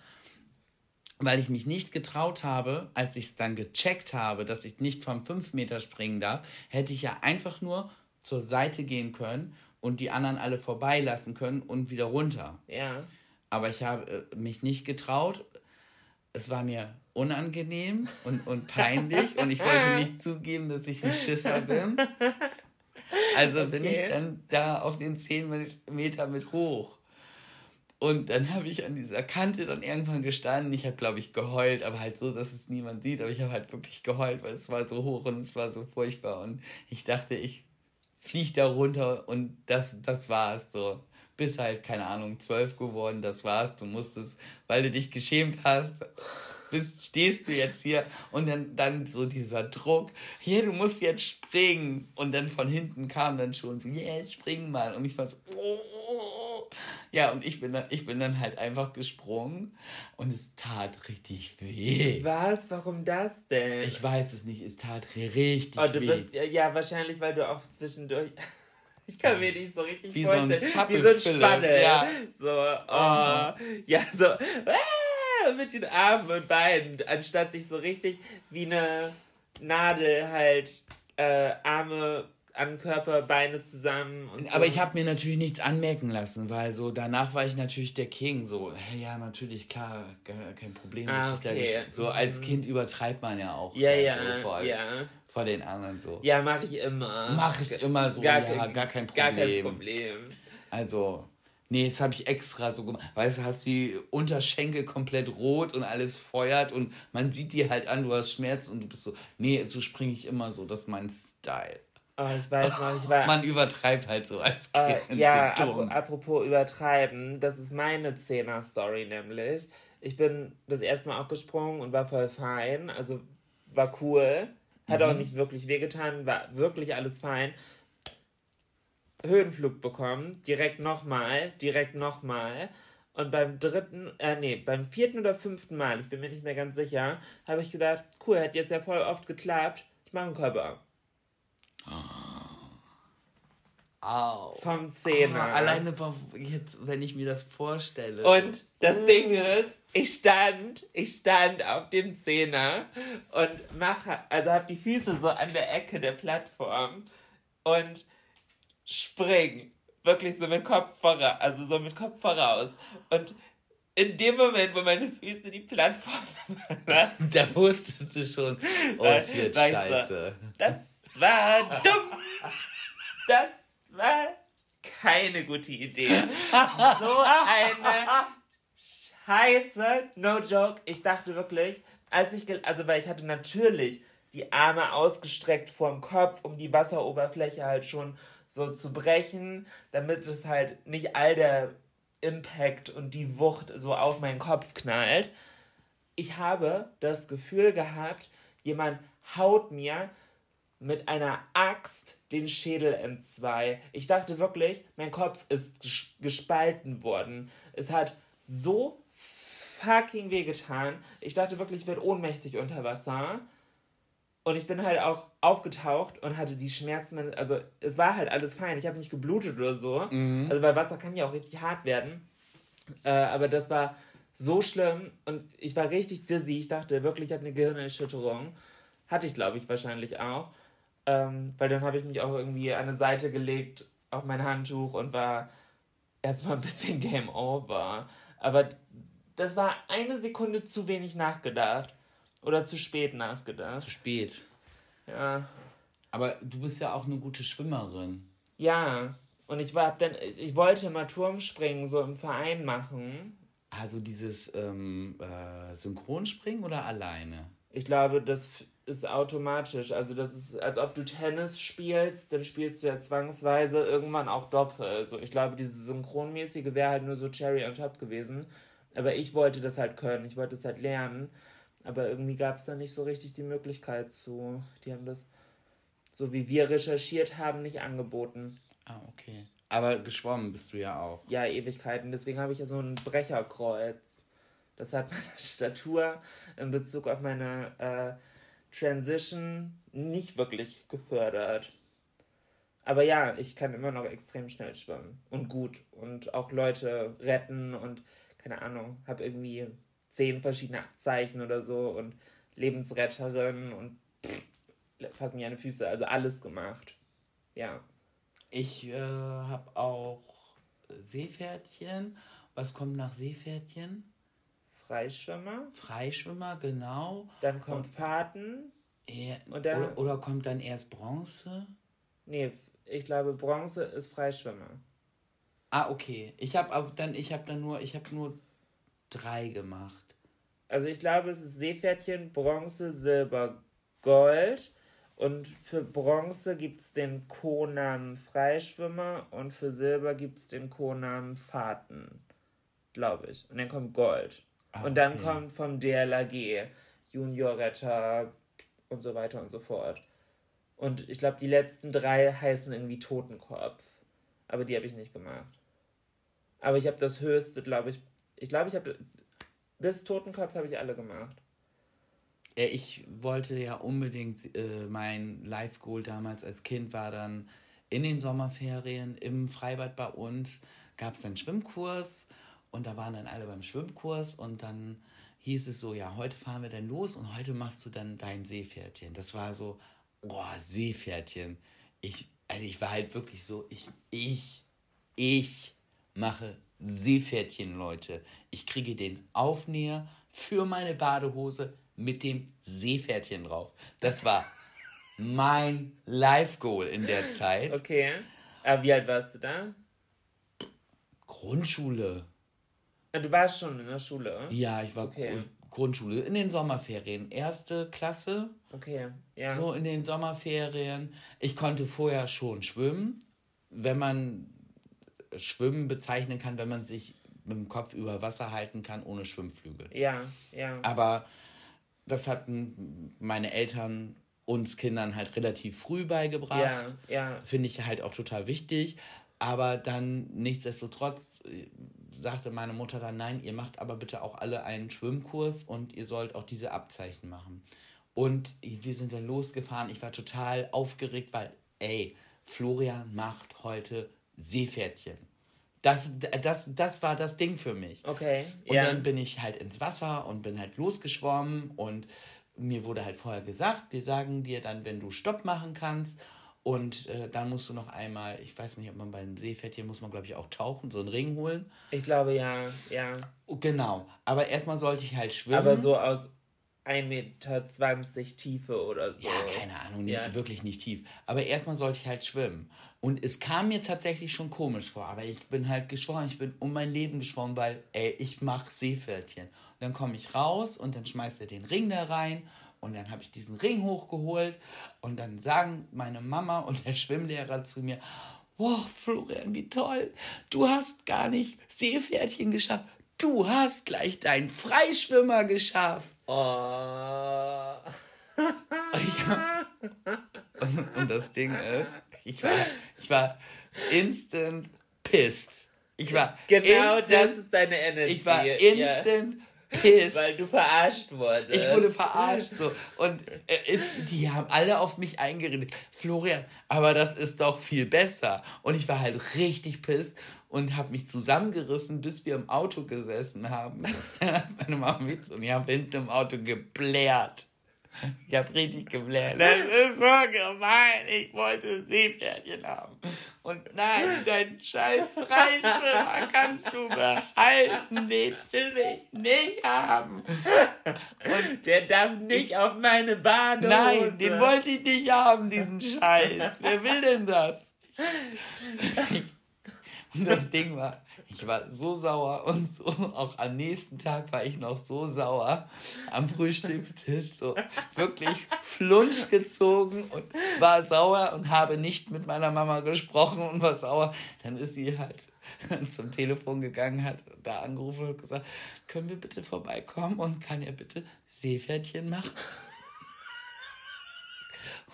Speaker 2: weil ich mich nicht getraut habe, als ich es dann gecheckt habe, dass ich nicht vom 5 Meter springen darf, hätte ich ja einfach nur zur Seite gehen können und die anderen alle vorbeilassen können und wieder runter. Ja. Aber ich habe äh, mich nicht getraut. Es war mir unangenehm und, und peinlich und ich wollte nicht zugeben, dass ich ein Schisser bin. Also okay. bin ich dann da auf den 10 Meter mit hoch. Und dann habe ich an dieser Kante dann irgendwann gestanden. Ich habe, glaube ich, geheult, aber halt so, dass es niemand sieht. Aber ich habe halt wirklich geheult, weil es war so hoch und es war so furchtbar. Und ich dachte, ich fliege da runter und das, das war es so. Bis halt, keine Ahnung, zwölf geworden, das war's. Du musstest, weil du dich geschämt hast, bist, stehst du jetzt hier und dann, dann so dieser Druck, hier, du musst jetzt springen. Und dann von hinten kam dann schon so, yes, spring mal. Und ich war so, oh, oh, oh. ja, und ich bin, dann, ich bin dann halt einfach gesprungen und es tat richtig weh.
Speaker 1: Was? Warum das denn?
Speaker 2: Ich weiß es nicht, es tat richtig
Speaker 1: oh, du
Speaker 2: weh.
Speaker 1: Bist, ja, wahrscheinlich, weil du auch zwischendurch... Ich kann mir nicht so richtig wie vorstellen. So ein wie so ein Spanne. Ja. So, oh, ja, so. Ah, mit den Armen und Beinen, anstatt sich so richtig wie eine Nadel halt äh, Arme an Körper, Beine zusammen.
Speaker 2: Aber so. ich habe mir natürlich nichts anmerken lassen, weil so danach war ich natürlich der King. So, ja, natürlich, klar, kein Problem. Ah, okay. so als Kind übertreibt man ja auch.
Speaker 1: Ja, ja,
Speaker 2: so
Speaker 1: ja.
Speaker 2: Vor den anderen so.
Speaker 1: Ja, mache ich immer.
Speaker 2: Mache ich immer so, gar, ja, gar kein Problem. Gar kein Problem. Also, Nee, jetzt habe ich extra so gemacht. Weißt du, hast die Unterschenkel komplett rot und alles feuert und man sieht dir halt an, du hast Schmerz und du bist so, nee, so springe ich immer so, das ist mein Style.
Speaker 1: Oh, ich weiß noch, ich war.
Speaker 2: Man übertreibt halt so als
Speaker 1: äh, Kind. Uh, ja, so ap apropos übertreiben, das ist meine Zehner-Story nämlich. Ich bin das erste Mal auch gesprungen und war voll fein, also war cool. Hat mhm. auch nicht wirklich wehgetan, war wirklich alles fein. Höhenflug bekommen, direkt nochmal, direkt nochmal. Und beim dritten, äh, nee, beim vierten oder fünften Mal, ich bin mir nicht mehr ganz sicher, habe ich gedacht, cool, hat jetzt ja voll oft geklappt, ich mache einen Körper.
Speaker 2: Au.
Speaker 1: Vom Zehner.
Speaker 2: Oh, alleine jetzt, wenn ich mir das vorstelle.
Speaker 1: Und das Ding ist, ich stand, ich stand auf dem Zehner und mache, also habe die Füße so an der Ecke der Plattform und spring. Wirklich so mit Kopf voraus, also so mit Kopf voraus. Und in dem Moment, wo meine Füße die Plattform
Speaker 2: verlassen. Da wusstest du schon, oh, es wird scheiße.
Speaker 1: Das war dumm. Das war keine gute Idee. So eine Scheiße. No joke. Ich dachte wirklich, als ich, also weil ich hatte natürlich die Arme ausgestreckt vorm Kopf, um die Wasseroberfläche halt schon so zu brechen, damit es halt nicht all der Impact und die Wucht so auf meinen Kopf knallt. Ich habe das Gefühl gehabt, jemand haut mir mit einer Axt den Schädel entzwei. Ich dachte wirklich, mein Kopf ist gespalten worden. Es hat so fucking wehgetan. Ich dachte wirklich, ich werde ohnmächtig unter Wasser. Und ich bin halt auch aufgetaucht und hatte die Schmerzen. Also, es war halt alles fein. Ich habe nicht geblutet oder so. Mhm. Also, weil Wasser kann ja auch richtig hart werden. Äh, aber das war so schlimm und ich war richtig dizzy. Ich dachte wirklich, ich habe eine Gehirnerschütterung. Hatte ich, glaube ich, wahrscheinlich auch. Ähm, weil dann habe ich mich auch irgendwie an eine Seite gelegt auf mein Handtuch und war erstmal ein bisschen Game Over. Aber das war eine Sekunde zu wenig nachgedacht. Oder zu spät nachgedacht.
Speaker 2: Zu spät.
Speaker 1: Ja.
Speaker 2: Aber du bist ja auch eine gute Schwimmerin.
Speaker 1: Ja. Und ich war dann, ich wollte mal Turmspringen so im Verein machen.
Speaker 2: Also dieses ähm, äh, Synchronspringen oder alleine?
Speaker 1: Ich glaube, das ist automatisch. Also das ist, als ob du Tennis spielst, dann spielst du ja zwangsweise irgendwann auch Doppel. Also ich glaube, diese Synchronmäßige wäre halt nur so Cherry on top gewesen. Aber ich wollte das halt können, ich wollte es halt lernen. Aber irgendwie gab es da nicht so richtig die Möglichkeit zu. Die haben das, so wie wir recherchiert haben, nicht angeboten.
Speaker 2: Ah, okay. Aber geschwommen bist du ja auch.
Speaker 1: Ja, Ewigkeiten. Deswegen habe ich ja so ein Brecherkreuz. Das hat meine Statur in Bezug auf meine äh, Transition nicht wirklich gefördert. Aber ja, ich kann immer noch extrem schnell schwimmen. Und gut. Und auch Leute retten und keine Ahnung, habe irgendwie zehn verschiedene Abzeichen oder so und Lebensretterin und fast mir an die Füße, also alles gemacht. Ja.
Speaker 2: Ich äh, habe auch Seepferdchen. Was kommt nach Seepferdchen?
Speaker 1: Freischwimmer.
Speaker 2: Freischwimmer, genau.
Speaker 1: Dann kommt und, Fahrten.
Speaker 2: Ja, und dann, oder, oder kommt dann erst Bronze?
Speaker 1: Nee, ich glaube Bronze ist Freischwimmer.
Speaker 2: Ah, okay. Ich habe dann, ich habe dann nur, ich habe nur drei gemacht.
Speaker 1: Also ich glaube, es ist Seepferdchen, Bronze, Silber, Gold. Und für Bronze gibt es den Konamen Freischwimmer und für Silber gibt es den Konamen Fahrten. Glaube ich. Und dann kommt Gold. Ah, und dann okay. kommt vom DLAG Juniorretter und so weiter und so fort. Und ich glaube, die letzten drei heißen irgendwie Totenkopf. Aber die habe ich nicht gemacht. Aber ich habe das höchste, glaube ich. Ich glaube, ich habe. Bis Totenkopf habe ich alle gemacht.
Speaker 2: Ich wollte ja unbedingt, äh, mein Live-Goal damals als Kind war dann in den Sommerferien im Freibad bei uns, gab es dann Schwimmkurs und da waren dann alle beim Schwimmkurs und dann hieß es so, ja, heute fahren wir dann los und heute machst du dann dein Seepferdchen. Das war so, boah, Seepferdchen. Ich, also ich war halt wirklich so, ich, ich, ich mache Seepferdchen, Leute. Ich kriege den Aufnäher für meine Badehose mit dem Seepferdchen drauf. Das war mein Life-Goal in der Zeit.
Speaker 1: Okay. Aber wie alt warst du da?
Speaker 2: Grundschule.
Speaker 1: Du warst schon in der Schule?
Speaker 2: Ja, ich war okay. Grundschule. In den Sommerferien. Erste Klasse.
Speaker 1: Okay, ja.
Speaker 2: So in den Sommerferien. Ich konnte vorher schon schwimmen. Wenn man Schwimmen bezeichnen kann, wenn man sich mit dem Kopf über Wasser halten kann, ohne Schwimmflügel.
Speaker 1: Ja, ja.
Speaker 2: Aber das hatten meine Eltern uns Kindern halt relativ früh beigebracht. Ja,
Speaker 1: ja.
Speaker 2: Finde ich halt auch total wichtig. Aber dann nichtsdestotrotz äh, sagte meine Mutter dann, nein, ihr macht aber bitte auch alle einen Schwimmkurs und ihr sollt auch diese Abzeichen machen. Und wir sind dann losgefahren. Ich war total aufgeregt, weil, ey, Florian macht heute Seepferdchen. Das, das, das war das Ding für mich.
Speaker 1: Okay.
Speaker 2: Und ja. dann bin ich halt ins Wasser und bin halt losgeschwommen und mir wurde halt vorher gesagt, wir sagen dir dann, wenn du Stopp machen kannst. Und äh, dann musst du noch einmal, ich weiß nicht, ob man beim Seepferdchen muss man, glaube ich, auch tauchen, so einen Ring holen.
Speaker 1: Ich glaube ja, ja.
Speaker 2: Genau. Aber erstmal sollte ich halt schwimmen.
Speaker 1: Aber so aus 1,20 Meter Tiefe oder so.
Speaker 2: Ja, keine Ahnung, nicht, ja. wirklich nicht tief. Aber erstmal sollte ich halt schwimmen. Und es kam mir tatsächlich schon komisch vor, aber ich bin halt geschwommen, ich bin um mein Leben geschwommen, weil, ey, ich mach Seepferdchen. Und dann komme ich raus und dann schmeißt er den Ring da rein und dann habe ich diesen Ring hochgeholt und dann sagen meine Mama und der Schwimmlehrer zu mir, Wow, Florian, wie toll. Du hast gar nicht Seepferdchen geschafft. Du hast gleich deinen Freischwimmer geschafft.
Speaker 1: Oh.
Speaker 2: und, und, das Ding ist, ich war, ich war instant pissed. Ich war
Speaker 1: genau instant, das ist deine Energy.
Speaker 2: Ich war instant yeah pissed.
Speaker 1: Weil du verarscht wurdest.
Speaker 2: Ich wurde verarscht so. Und äh, die haben alle auf mich eingeredet. Florian, aber das ist doch viel besser. Und ich war halt richtig pissed und habe mich zusammengerissen, bis wir im Auto gesessen haben. Meine Mama mit und ich habe hinten im Auto geblärt. Ich habe richtig gebläht. Das ist so gemein. Ich wollte Seepferdchen haben. Und nein, dein scheiß Freischwimmer kannst du behalten. Den will ich nicht haben.
Speaker 1: Und der darf nicht auf meine Badehose.
Speaker 2: Nein, den wollte ich nicht haben, diesen Scheiß. Wer will denn das? Und das Ding war, ich war so sauer und so, auch am nächsten Tag war ich noch so sauer am Frühstückstisch, so wirklich flunsch gezogen und war sauer und habe nicht mit meiner Mama gesprochen und war sauer. Dann ist sie halt zum Telefon gegangen, hat da angerufen und gesagt, können wir bitte vorbeikommen und kann er bitte Seepferdchen machen?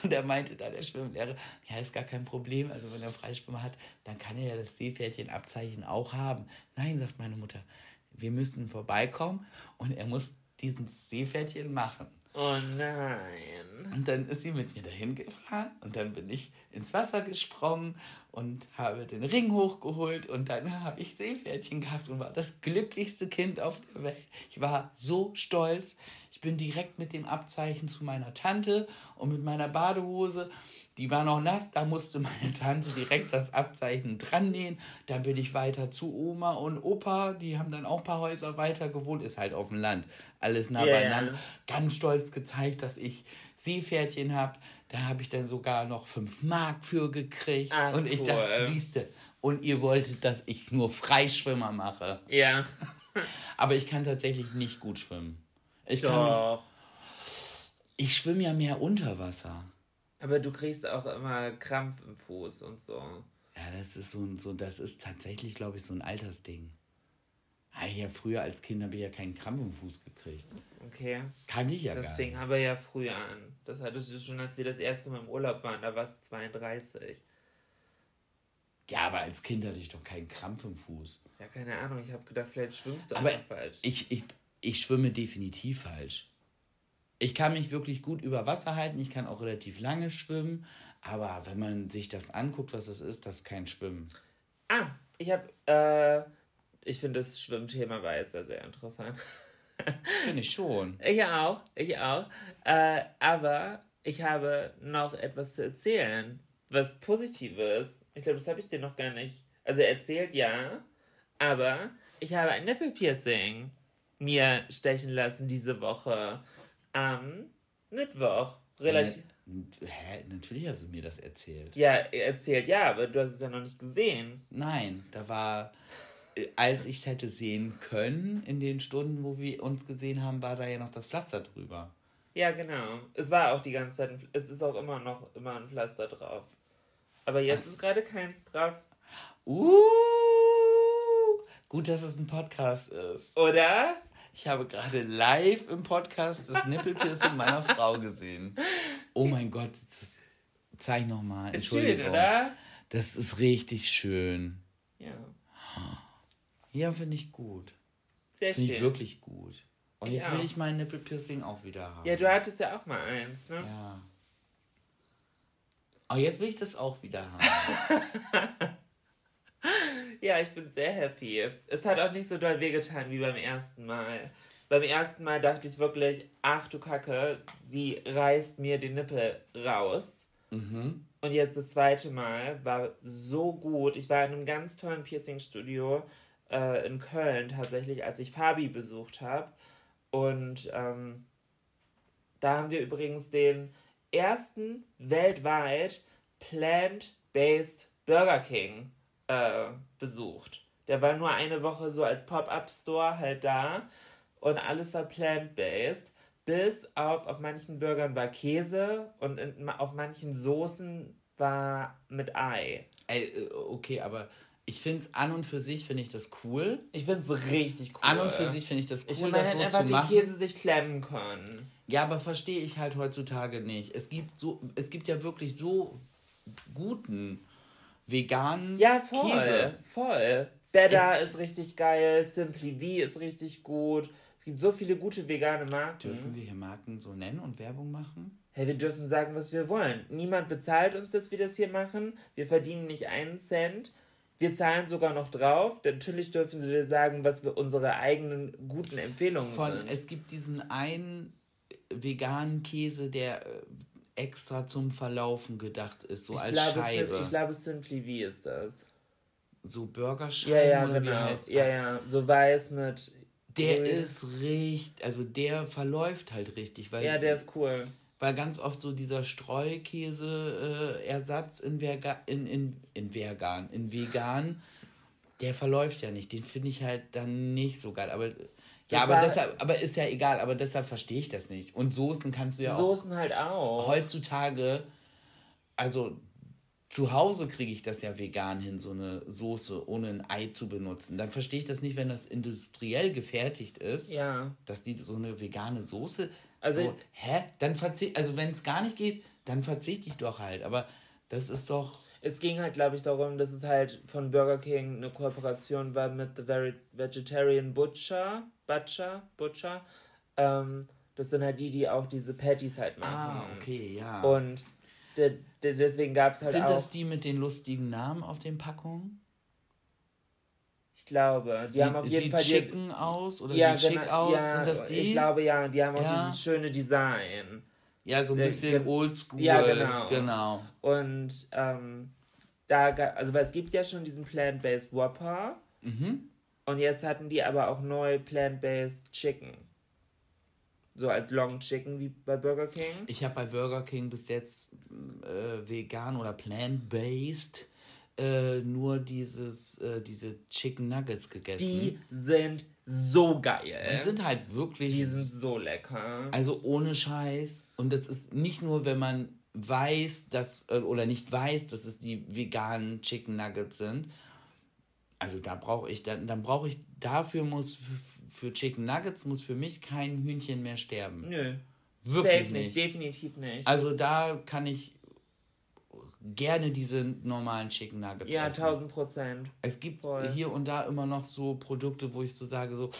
Speaker 2: Und er meinte da der Schwimmlehrer, ja, ist gar kein Problem. Also wenn er Freischwimmer hat, dann kann er ja das Seepferdchenabzeichen auch haben. Nein, sagt meine Mutter, wir müssen vorbeikommen und er muss diesen Seepferdchen machen.
Speaker 1: Oh nein.
Speaker 2: Und dann ist sie mit mir dahin gefahren und dann bin ich ins Wasser gesprungen und habe den Ring hochgeholt und dann habe ich Seepferdchen gehabt und war das glücklichste Kind auf der Welt. Ich war so stolz. Bin direkt mit dem Abzeichen zu meiner Tante und mit meiner Badehose. Die war noch nass, da musste meine Tante direkt das Abzeichen dran nähen. Dann bin ich weiter zu Oma und Opa, die haben dann auch ein paar Häuser weiter gewohnt, ist halt auf dem Land, alles nah yeah. beieinander. Ganz stolz gezeigt, dass ich Seepferdchen habe. Da habe ich dann sogar noch 5 Mark für gekriegt. Ach, und ich cool. dachte, siehste, und ihr wolltet, dass ich nur Freischwimmer mache.
Speaker 1: Ja.
Speaker 2: Aber ich kann tatsächlich nicht gut schwimmen. Ich
Speaker 1: Doch.
Speaker 2: Mich, ich schwimme ja mehr unter Wasser.
Speaker 1: Aber du kriegst auch immer Krampf im Fuß und so.
Speaker 2: Ja, das ist so, so das ist tatsächlich, glaube ich, so ein Altersding. Ah, ja, früher als Kind habe ich ja keinen Krampf im Fuß gekriegt.
Speaker 1: Okay.
Speaker 2: Kann ich ja
Speaker 1: das
Speaker 2: gar
Speaker 1: fing
Speaker 2: nicht.
Speaker 1: aber ja früher an. Das hattest du schon, als wir das erste Mal im Urlaub waren. Da warst du 32.
Speaker 2: Ja, aber als Kind hatte ich doch keinen Krampf im Fuß.
Speaker 1: Ja, keine Ahnung. Ich habe gedacht, vielleicht schwimmst du
Speaker 2: Aber
Speaker 1: einfach falsch.
Speaker 2: ich, ich, ich schwimme definitiv falsch. Ich kann mich wirklich gut über Wasser halten, ich kann auch relativ lange schwimmen, aber wenn man sich das anguckt, was es ist, das ist kein Schwimmen.
Speaker 1: Ah, ich habe, äh, ich finde das Schwimmthema war jetzt sehr, sehr interessant.
Speaker 2: Finde ich schon.
Speaker 1: Ich auch, ich auch. Äh, aber ich habe noch etwas zu erzählen, was Positives. Ich glaube, das habe ich dir noch gar nicht. Also erzählt ja, aber ich habe ein Nippelpiercing mir stechen lassen diese Woche am Mittwoch. Relativ.
Speaker 2: Ja, hä? Natürlich hast du mir das erzählt.
Speaker 1: Ja, erzählt ja, aber du hast es ja noch nicht gesehen.
Speaker 2: Nein, da war, äh, als ich es hätte sehen können, in den Stunden, wo wir uns gesehen haben, war da ja noch das Pflaster drüber.
Speaker 1: Ja, genau. Es war auch die ganze Zeit, ein, es ist auch immer noch immer ein Pflaster drauf. Aber jetzt ist gerade keins drauf.
Speaker 2: Uh, gut, dass es ein Podcast ist.
Speaker 1: Oder?
Speaker 2: Ich habe gerade live im Podcast das Nippelpiercing meiner Frau gesehen. Oh mein Gott, das zeig noch mal.
Speaker 1: Ist schön, oder?
Speaker 2: Das ist richtig schön.
Speaker 1: Ja.
Speaker 2: Ja, finde ich gut.
Speaker 1: Sehr
Speaker 2: Finde ich
Speaker 1: schön.
Speaker 2: wirklich gut. Und
Speaker 1: Ich
Speaker 2: jetzt will
Speaker 1: auch.
Speaker 2: ich mein Nippelpiercing auch wieder haben.
Speaker 1: Ja, du hattest ja auch mal eins, ne?
Speaker 2: Ja. Aber jetzt will ich das auch wieder haben.
Speaker 1: Ja, ich bin sehr happy. Es hat auch nicht so doll wehgetan wie beim ersten Mal. Beim ersten Mal dachte ich wirklich, ach du Kacke, sie reißt mir den Nippel raus.
Speaker 2: Mhm.
Speaker 1: Und jetzt das zweite Mal war so gut. Ich war in einem ganz tollen Piercing-Studio äh, in Köln tatsächlich, als ich Fabi besucht habe. Und ähm, da haben wir übrigens den ersten weltweit Plant-Based Burger King äh, besucht. Der war nur eine Woche so als Pop-Up-Store halt da und alles war plant-based. Bis auf, auf manchen Burgern war Käse und in, auf manchen Soßen war mit Ei.
Speaker 2: Ey, äh, okay, aber ich finde es an und für sich, finde ich das cool.
Speaker 1: Ich finde es richtig cool.
Speaker 2: An und für sich finde ich das cool,
Speaker 1: Ich
Speaker 2: das so
Speaker 1: einfach
Speaker 2: zu machen.
Speaker 1: Käse sich klemmen können.
Speaker 2: Ja, aber verstehe ich halt heutzutage nicht. Es gibt so, es gibt ja wirklich so guten veganen
Speaker 1: Ja, voll.
Speaker 2: Käse.
Speaker 1: Voll. Better ist richtig geil, Simply V ist richtig gut. Es gibt so viele gute vegane Marken.
Speaker 2: Dürfen wir hier Marken so nennen und Werbung machen?
Speaker 1: Hey, wir dürfen sagen, was wir wollen. Niemand bezahlt uns, dass wir das hier machen. Wir verdienen nicht einen Cent. Wir zahlen sogar noch drauf. Natürlich dürfen wir sagen, was wir unsere eigenen guten Empfehlungen
Speaker 2: Von,
Speaker 1: sind.
Speaker 2: es gibt diesen einen veganen Käse, der äh, extra zum Verlaufen gedacht ist, so
Speaker 1: ich,
Speaker 2: als
Speaker 1: glaube,
Speaker 2: Scheibe.
Speaker 1: Ich glaube, Simply V ist das.
Speaker 2: so Burgerscheiben
Speaker 1: Ja, ja,
Speaker 2: oder wie
Speaker 1: genau.
Speaker 2: heißt
Speaker 1: Ja, ja. So weiß mit.
Speaker 2: Der
Speaker 1: Grün.
Speaker 2: ist richtig, also der verläuft halt richtig, weil,
Speaker 1: Ja, der ist cool.
Speaker 2: weil ganz oft so dieser Streukäse-Ersatz in, Verga in, in, in vegan, in vegan, der verläuft ja nicht. Den finde ich halt dann nicht so geil. Aber ja, aber deshalb, aber ist ja egal, aber deshalb verstehe ich das nicht. Und Soßen kannst du ja auch
Speaker 1: Soßen halt auch.
Speaker 2: heutzutage, also zu Hause kriege ich das ja vegan hin, so eine Soße ohne ein Ei zu benutzen. Dann verstehe ich das nicht, wenn das industriell gefertigt ist,
Speaker 1: Ja.
Speaker 2: dass die so eine vegane Soße.
Speaker 1: Also-
Speaker 2: so, hä? Dann verzicht, also wenn es gar nicht geht, dann verzichte ich doch halt. Aber das ist doch.
Speaker 1: Es ging halt, glaube ich, darum, dass es halt von Burger King eine Kooperation war mit The Very Vegetarian Butcher. Butcher? Butcher. Ähm, das sind halt die, die auch diese Patties halt machen.
Speaker 2: Ah, okay, ja.
Speaker 1: Und de, de, deswegen gab es halt
Speaker 2: Sind
Speaker 1: auch.
Speaker 2: das die mit den lustigen Namen auf den Packungen?
Speaker 1: ich glaube, die haben auf jeden
Speaker 2: sieht
Speaker 1: Fall.
Speaker 2: chicken aus oder
Speaker 1: ja,
Speaker 2: sieht schick
Speaker 1: genau,
Speaker 2: aus?
Speaker 1: Ja,
Speaker 2: Sind das die?
Speaker 1: Ich glaube ja, die haben auch
Speaker 2: Ja.
Speaker 1: dieses schöne Design.
Speaker 2: Ja, so ein
Speaker 1: Der-
Speaker 2: bisschen oldschool.
Speaker 1: Ja, genau.
Speaker 2: genau.
Speaker 1: Und ähm, da, also weil es gibt ja schon diesen Plant-Based Whopper.
Speaker 2: Mhm.
Speaker 1: Und jetzt hatten die aber auch neu Plant-Based Chicken. So als Long Chicken wie bei Burger King.
Speaker 2: Ich habe bei Burger King bis jetzt äh, vegan oder plant-based äh, nur dieses, äh, diese Chicken Nuggets gegessen.
Speaker 1: Die sind so geil.
Speaker 2: Die sind halt wirklich.
Speaker 1: Die sind so lecker.
Speaker 2: Also ohne Scheiß. Und das ist nicht nur, wenn man weiß, dass, äh, oder nicht weiß, dass es die veganen Chicken Nuggets sind. Also da brauche ich, dann, dann brauche ich, dafür muss für Chicken Nuggets muss für mich kein Hühnchen mehr sterben. Nö. Wirklich Safe nicht, definitiv nicht. Also da kann ich gerne diese normalen Chicken Nuggets
Speaker 1: ja, essen. Ja, 1000 Prozent.
Speaker 2: Es gibt Voll. hier und da immer noch so Produkte, wo ich so sage, so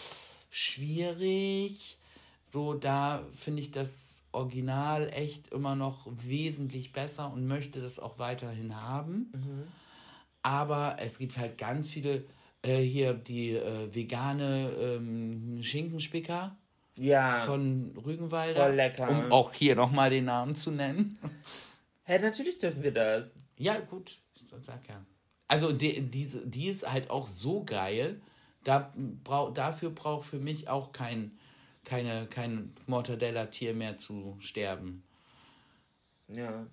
Speaker 2: schwierig. So, da finde ich das Original echt immer noch wesentlich besser und möchte das auch weiterhin haben. Mhm. Aber es gibt halt ganz viele, äh, hier die äh, vegane ähm, Schinkenspicker. Ja. Von Rügenwalder. Voll lecker. Um auch hier nochmal den Namen zu nennen.
Speaker 1: Hä, hey, natürlich dürfen wir das.
Speaker 2: Ja, gut. Sag ja. Also die, diese, die ist halt auch so geil. Da brauch, dafür braucht für mich auch kein, keine, kein Mortadella-Tier mehr zu sterben.
Speaker 1: Ja.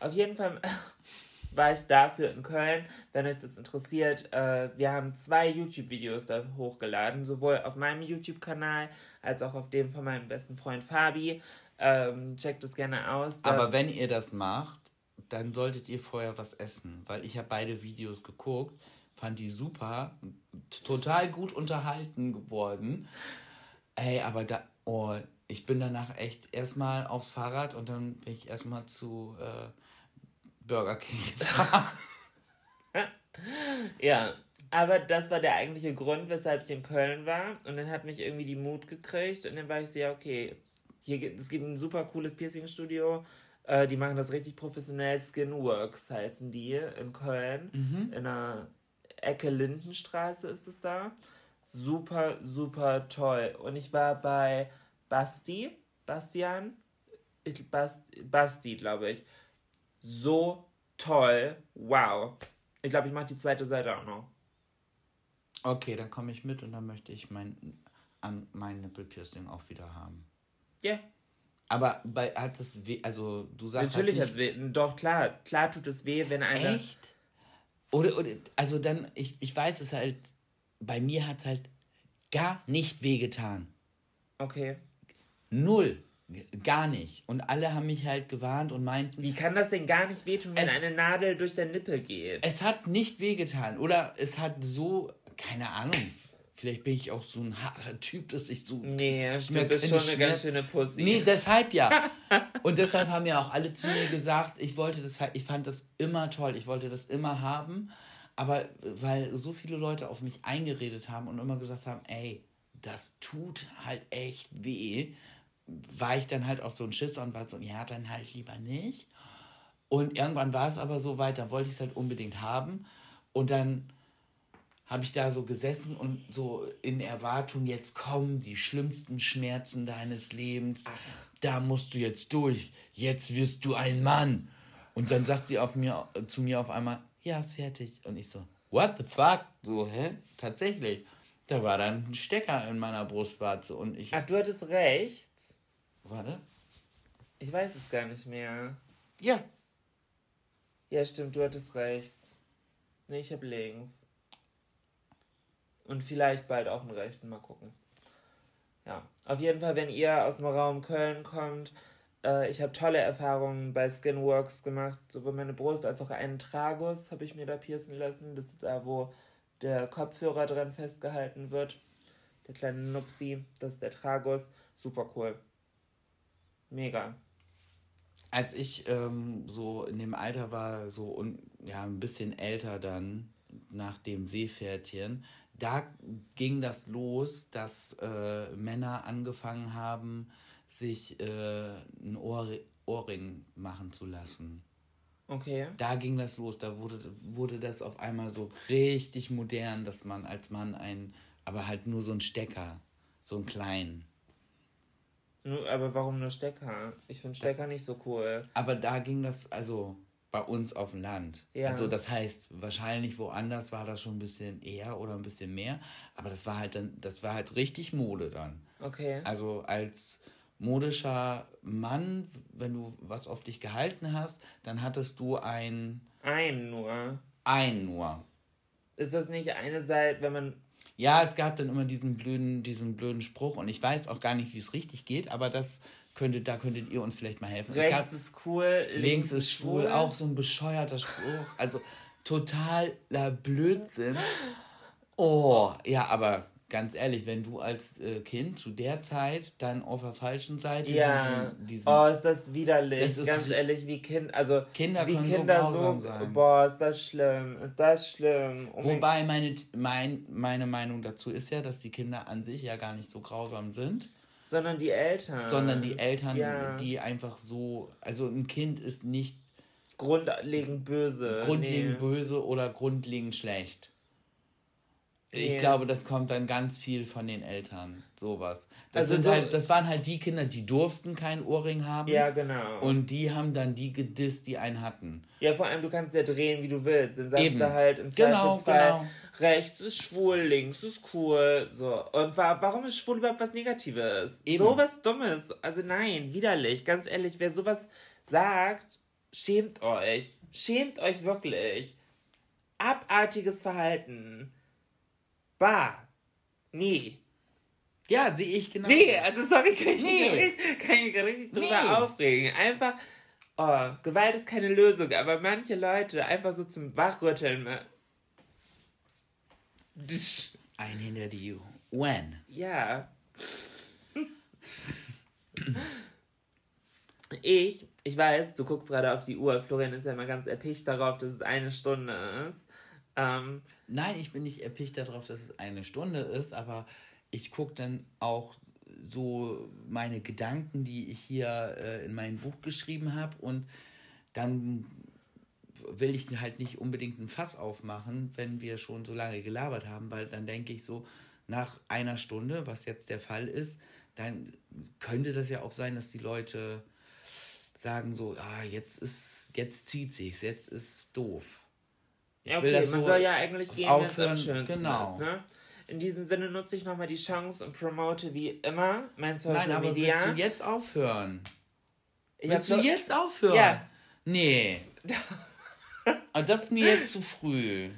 Speaker 1: Auf jeden Fall war ich dafür in Köln. Wenn euch das interessiert, äh, wir haben zwei YouTube-Videos da hochgeladen, sowohl auf meinem YouTube-Kanal als auch auf dem von meinem besten Freund Fabi. Ähm, checkt es gerne aus.
Speaker 2: Aber wenn ihr das macht, dann solltet ihr vorher was essen, weil ich habe beide Videos geguckt, fand die super, total gut unterhalten geworden. Ey, aber da, oh, ich bin danach echt erstmal aufs Fahrrad und dann bin ich erstmal zu äh, Burger King gefahren.
Speaker 1: ja, aber das war der eigentliche Grund, weshalb ich in Köln war. Und dann hat mich irgendwie die Mut gekriegt und dann war ich so, ja, okay, hier gibt, es gibt ein super cooles Piercing-Studio. Äh, die machen das richtig professionell. Skinworks heißen die in Köln. Mhm. In der Ecke Lindenstraße ist es da. Super, super toll. Und ich war bei Basti, Bastian, ich, Bast, Basti, glaube ich. So toll. Wow. Ich glaube, ich mache die zweite Seite auch noch.
Speaker 2: Okay, dann komme ich mit und dann möchte ich mein, an mein Nippelpiercing auch wieder haben. Ja. Yeah. Aber bei, hat es weh, also du sagst.
Speaker 1: Natürlich halt hat es weh. Doch, klar, klar tut es weh, wenn einer. Echt?
Speaker 2: Oder, oder, also dann, ich, ich weiß es halt, bei mir hat es halt gar nicht wehgetan. Okay. Null. Gar nicht. Und alle haben mich halt gewarnt und meinten.
Speaker 1: Wie kann das denn gar nicht wehtun, wenn es, eine Nadel durch den Nippel geht?
Speaker 2: Es hat nicht wehgetan. Oder es hat so, keine Ahnung, vielleicht bin ich auch so ein harter Typ, dass ich so. Nee, du bist schon eine ganz schöne Pussy. Nee, deshalb ja. und deshalb haben ja auch alle zu mir gesagt, ich wollte das halt, ich fand das immer toll, ich wollte das immer haben. Aber weil so viele Leute auf mich eingeredet haben und immer gesagt haben, ey, das tut halt echt weh war ich dann halt auch so ein Schisser und war so, ja, dann halt lieber nicht. Und irgendwann war es aber so weit, dann wollte ich es halt unbedingt haben. Und dann habe ich da so gesessen und so in Erwartung, jetzt kommen die schlimmsten Schmerzen deines Lebens. Da musst du jetzt durch. Jetzt wirst du ein Mann. Und dann sagt sie auf mir, zu mir auf einmal, ja, ist fertig. Und ich so, what the fuck? So, hä? Tatsächlich. Da war dann ein Stecker in meiner Brustwarze und ich.
Speaker 1: Ach, du hattest recht. Warte. Ich weiß es gar nicht mehr. Ja. Ja, stimmt, du hattest rechts. Nee, ich hab links. Und vielleicht bald auch einen rechten, mal gucken. Ja, auf jeden Fall, wenn ihr aus dem Raum Köln kommt, äh, ich habe tolle Erfahrungen bei Skinworks gemacht. Sowohl meine Brust als auch einen Tragus habe ich mir da piercen lassen. Das ist da, wo der Kopfhörer dran festgehalten wird. Der kleine Nupsi, das ist der Tragus. Super cool. Mega.
Speaker 2: Als ich ähm, so in dem Alter war, so un, ja, ein bisschen älter dann, nach dem Seepferdchen, da ging das los, dass äh, Männer angefangen haben, sich äh, ein Ohr, Ohrring machen zu lassen. Okay. Da ging das los, da wurde, wurde das auf einmal so richtig modern, dass man als Mann ein, aber halt nur so ein Stecker, so einen kleinen.
Speaker 1: Aber warum nur Stecker? Ich finde Stecker nicht so cool.
Speaker 2: Aber da ging das, also bei uns auf dem Land. Ja. Also das heißt, wahrscheinlich woanders war das schon ein bisschen eher oder ein bisschen mehr. Aber das war halt dann, das war halt richtig Mode dann. Okay. Also als modischer Mann, wenn du was auf dich gehalten hast, dann hattest du ein.
Speaker 1: Ein nur.
Speaker 2: Ein nur.
Speaker 1: Ist das nicht eine Seite, wenn man
Speaker 2: ja, es gab dann immer diesen blöden, diesen blöden Spruch und ich weiß auch gar nicht, wie es richtig geht, aber das könnte, da könntet ihr uns vielleicht mal helfen. Rechts gab, ist cool, links, links ist schwul, schwul, auch so ein bescheuerter Spruch, also totaler Blödsinn. Oh, ja, aber ganz ehrlich, wenn du als äh, Kind zu der Zeit dann auf der falschen Seite
Speaker 1: ja. diesen, diesen Oh, ist das widerlich. Das ist ganz ehrlich, wie Kind, also
Speaker 2: Kinder
Speaker 1: wie
Speaker 2: können Kinder so grausam
Speaker 1: so,
Speaker 2: sein.
Speaker 1: Boah, ist das schlimm, ist das schlimm.
Speaker 2: Oh Wobei meine, mein, meine Meinung dazu ist ja, dass die Kinder an sich ja gar nicht so grausam sind.
Speaker 1: Sondern die Eltern.
Speaker 2: Sondern die Eltern, ja. die einfach so, also ein Kind ist nicht
Speaker 1: grundlegend böse.
Speaker 2: Grundlegend nee. böse oder grundlegend schlecht. Ich nee. glaube, das kommt dann ganz viel von den Eltern, sowas. Das, also sind so halt, das waren halt die Kinder, die durften kein Ohrring haben.
Speaker 1: Ja, genau.
Speaker 2: Und die haben dann die gedisst, die einen hatten.
Speaker 1: Ja, vor allem, du kannst ja drehen, wie du willst. Dann sagst Eben. du halt im genau, genau. rechts ist schwul, links ist cool. So. Und warum ist schwul überhaupt was Negatives? Eben. So was Dummes. Also nein, widerlich. Ganz ehrlich, wer sowas sagt, schämt euch. Schämt euch wirklich. Abartiges Verhalten. Bah. Nee.
Speaker 2: Ja, sehe ich genau.
Speaker 1: Nee, also sorry, kann ich nee. nicht, kann ich richtig drüber nee. aufregen. Einfach, oh, Gewalt ist keine Lösung, aber manche Leute einfach so zum Wachrütteln. Ne?
Speaker 2: Ein hinter you. When?
Speaker 1: Ja. ich, ich weiß, du guckst gerade auf die Uhr. Florian ist ja immer ganz erpicht darauf, dass es eine Stunde ist. Ähm,
Speaker 2: Nein, ich bin nicht erpicht darauf, dass es eine Stunde ist, aber ich gucke dann auch so meine Gedanken, die ich hier äh, in mein Buch geschrieben habe und dann will ich halt nicht unbedingt ein Fass aufmachen, wenn wir schon so lange gelabert haben, weil dann denke ich so, nach einer Stunde, was jetzt der Fall ist, dann könnte das ja auch sein, dass die Leute sagen so, ah, jetzt ist, jetzt zieht sich's, jetzt ist doof.
Speaker 1: Ich ja, okay, man so soll ja eigentlich gehen, wenn es am schönsten genau. ist, ne? In diesem Sinne nutze ich nochmal die Chance und promote wie immer mein Social Nein, aber Media.
Speaker 2: willst du jetzt aufhören? Ich willst du jetzt aufhören? Ja. Nee. aber das ist mir jetzt zu früh.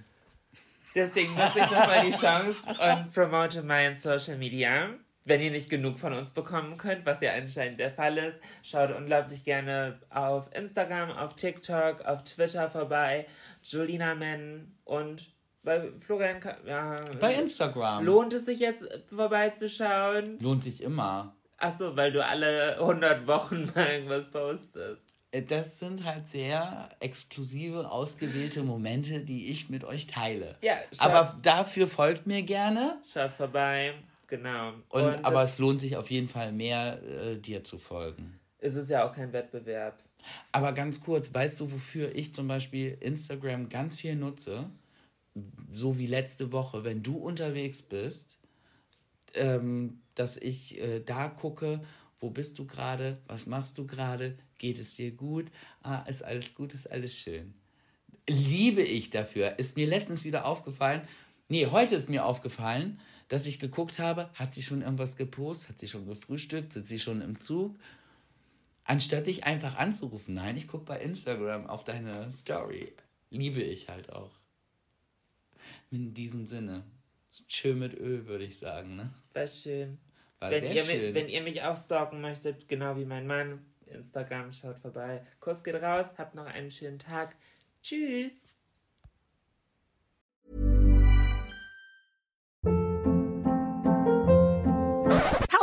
Speaker 1: Deswegen nutze ich nochmal die Chance und promote mein Social Media. Wenn ihr nicht genug von uns bekommen könnt, was ja anscheinend der Fall ist, schaut unglaublich gerne auf Instagram, auf TikTok, auf Twitter vorbei. Julina Men und bei Florian, ja.
Speaker 2: Bei Instagram.
Speaker 1: Lohnt es sich jetzt vorbeizuschauen?
Speaker 2: Lohnt sich immer.
Speaker 1: Achso, weil du alle 100 Wochen mal irgendwas postest.
Speaker 2: Äh, das sind halt sehr exklusive, ausgewählte Momente, die ich mit euch teile. Ja, Aber dafür folgt mir gerne.
Speaker 1: Schaut vorbei. Genau.
Speaker 2: Und, und aber es lohnt sich auf jeden Fall mehr, äh, dir zu folgen.
Speaker 1: Es ist ja auch kein Wettbewerb.
Speaker 2: Aber ganz kurz, weißt du, wofür ich zum Beispiel Instagram ganz viel nutze? So wie letzte Woche, wenn du unterwegs bist, ähm, dass ich äh, da gucke, wo bist du gerade, was machst du gerade, geht es dir gut, ah, ist alles gut, ist alles schön. Liebe ich dafür. Ist mir letztens wieder aufgefallen, nee, heute ist mir aufgefallen, dass ich geguckt habe, hat sie schon irgendwas gepostet, hat sie schon gefrühstückt, sitzt sie schon im Zug. Anstatt dich einfach anzurufen, nein, ich gucke bei Instagram auf deine Story. Liebe ich halt auch. In diesem Sinne. Schön mit Öl, würde ich sagen, ne?
Speaker 1: War schön. War wenn, ihr schön. Mich, wenn ihr mich auch stalken möchtet, genau wie mein Mann, Instagram, schaut vorbei. Kuss geht raus, habt noch einen schönen Tag. Tschüss.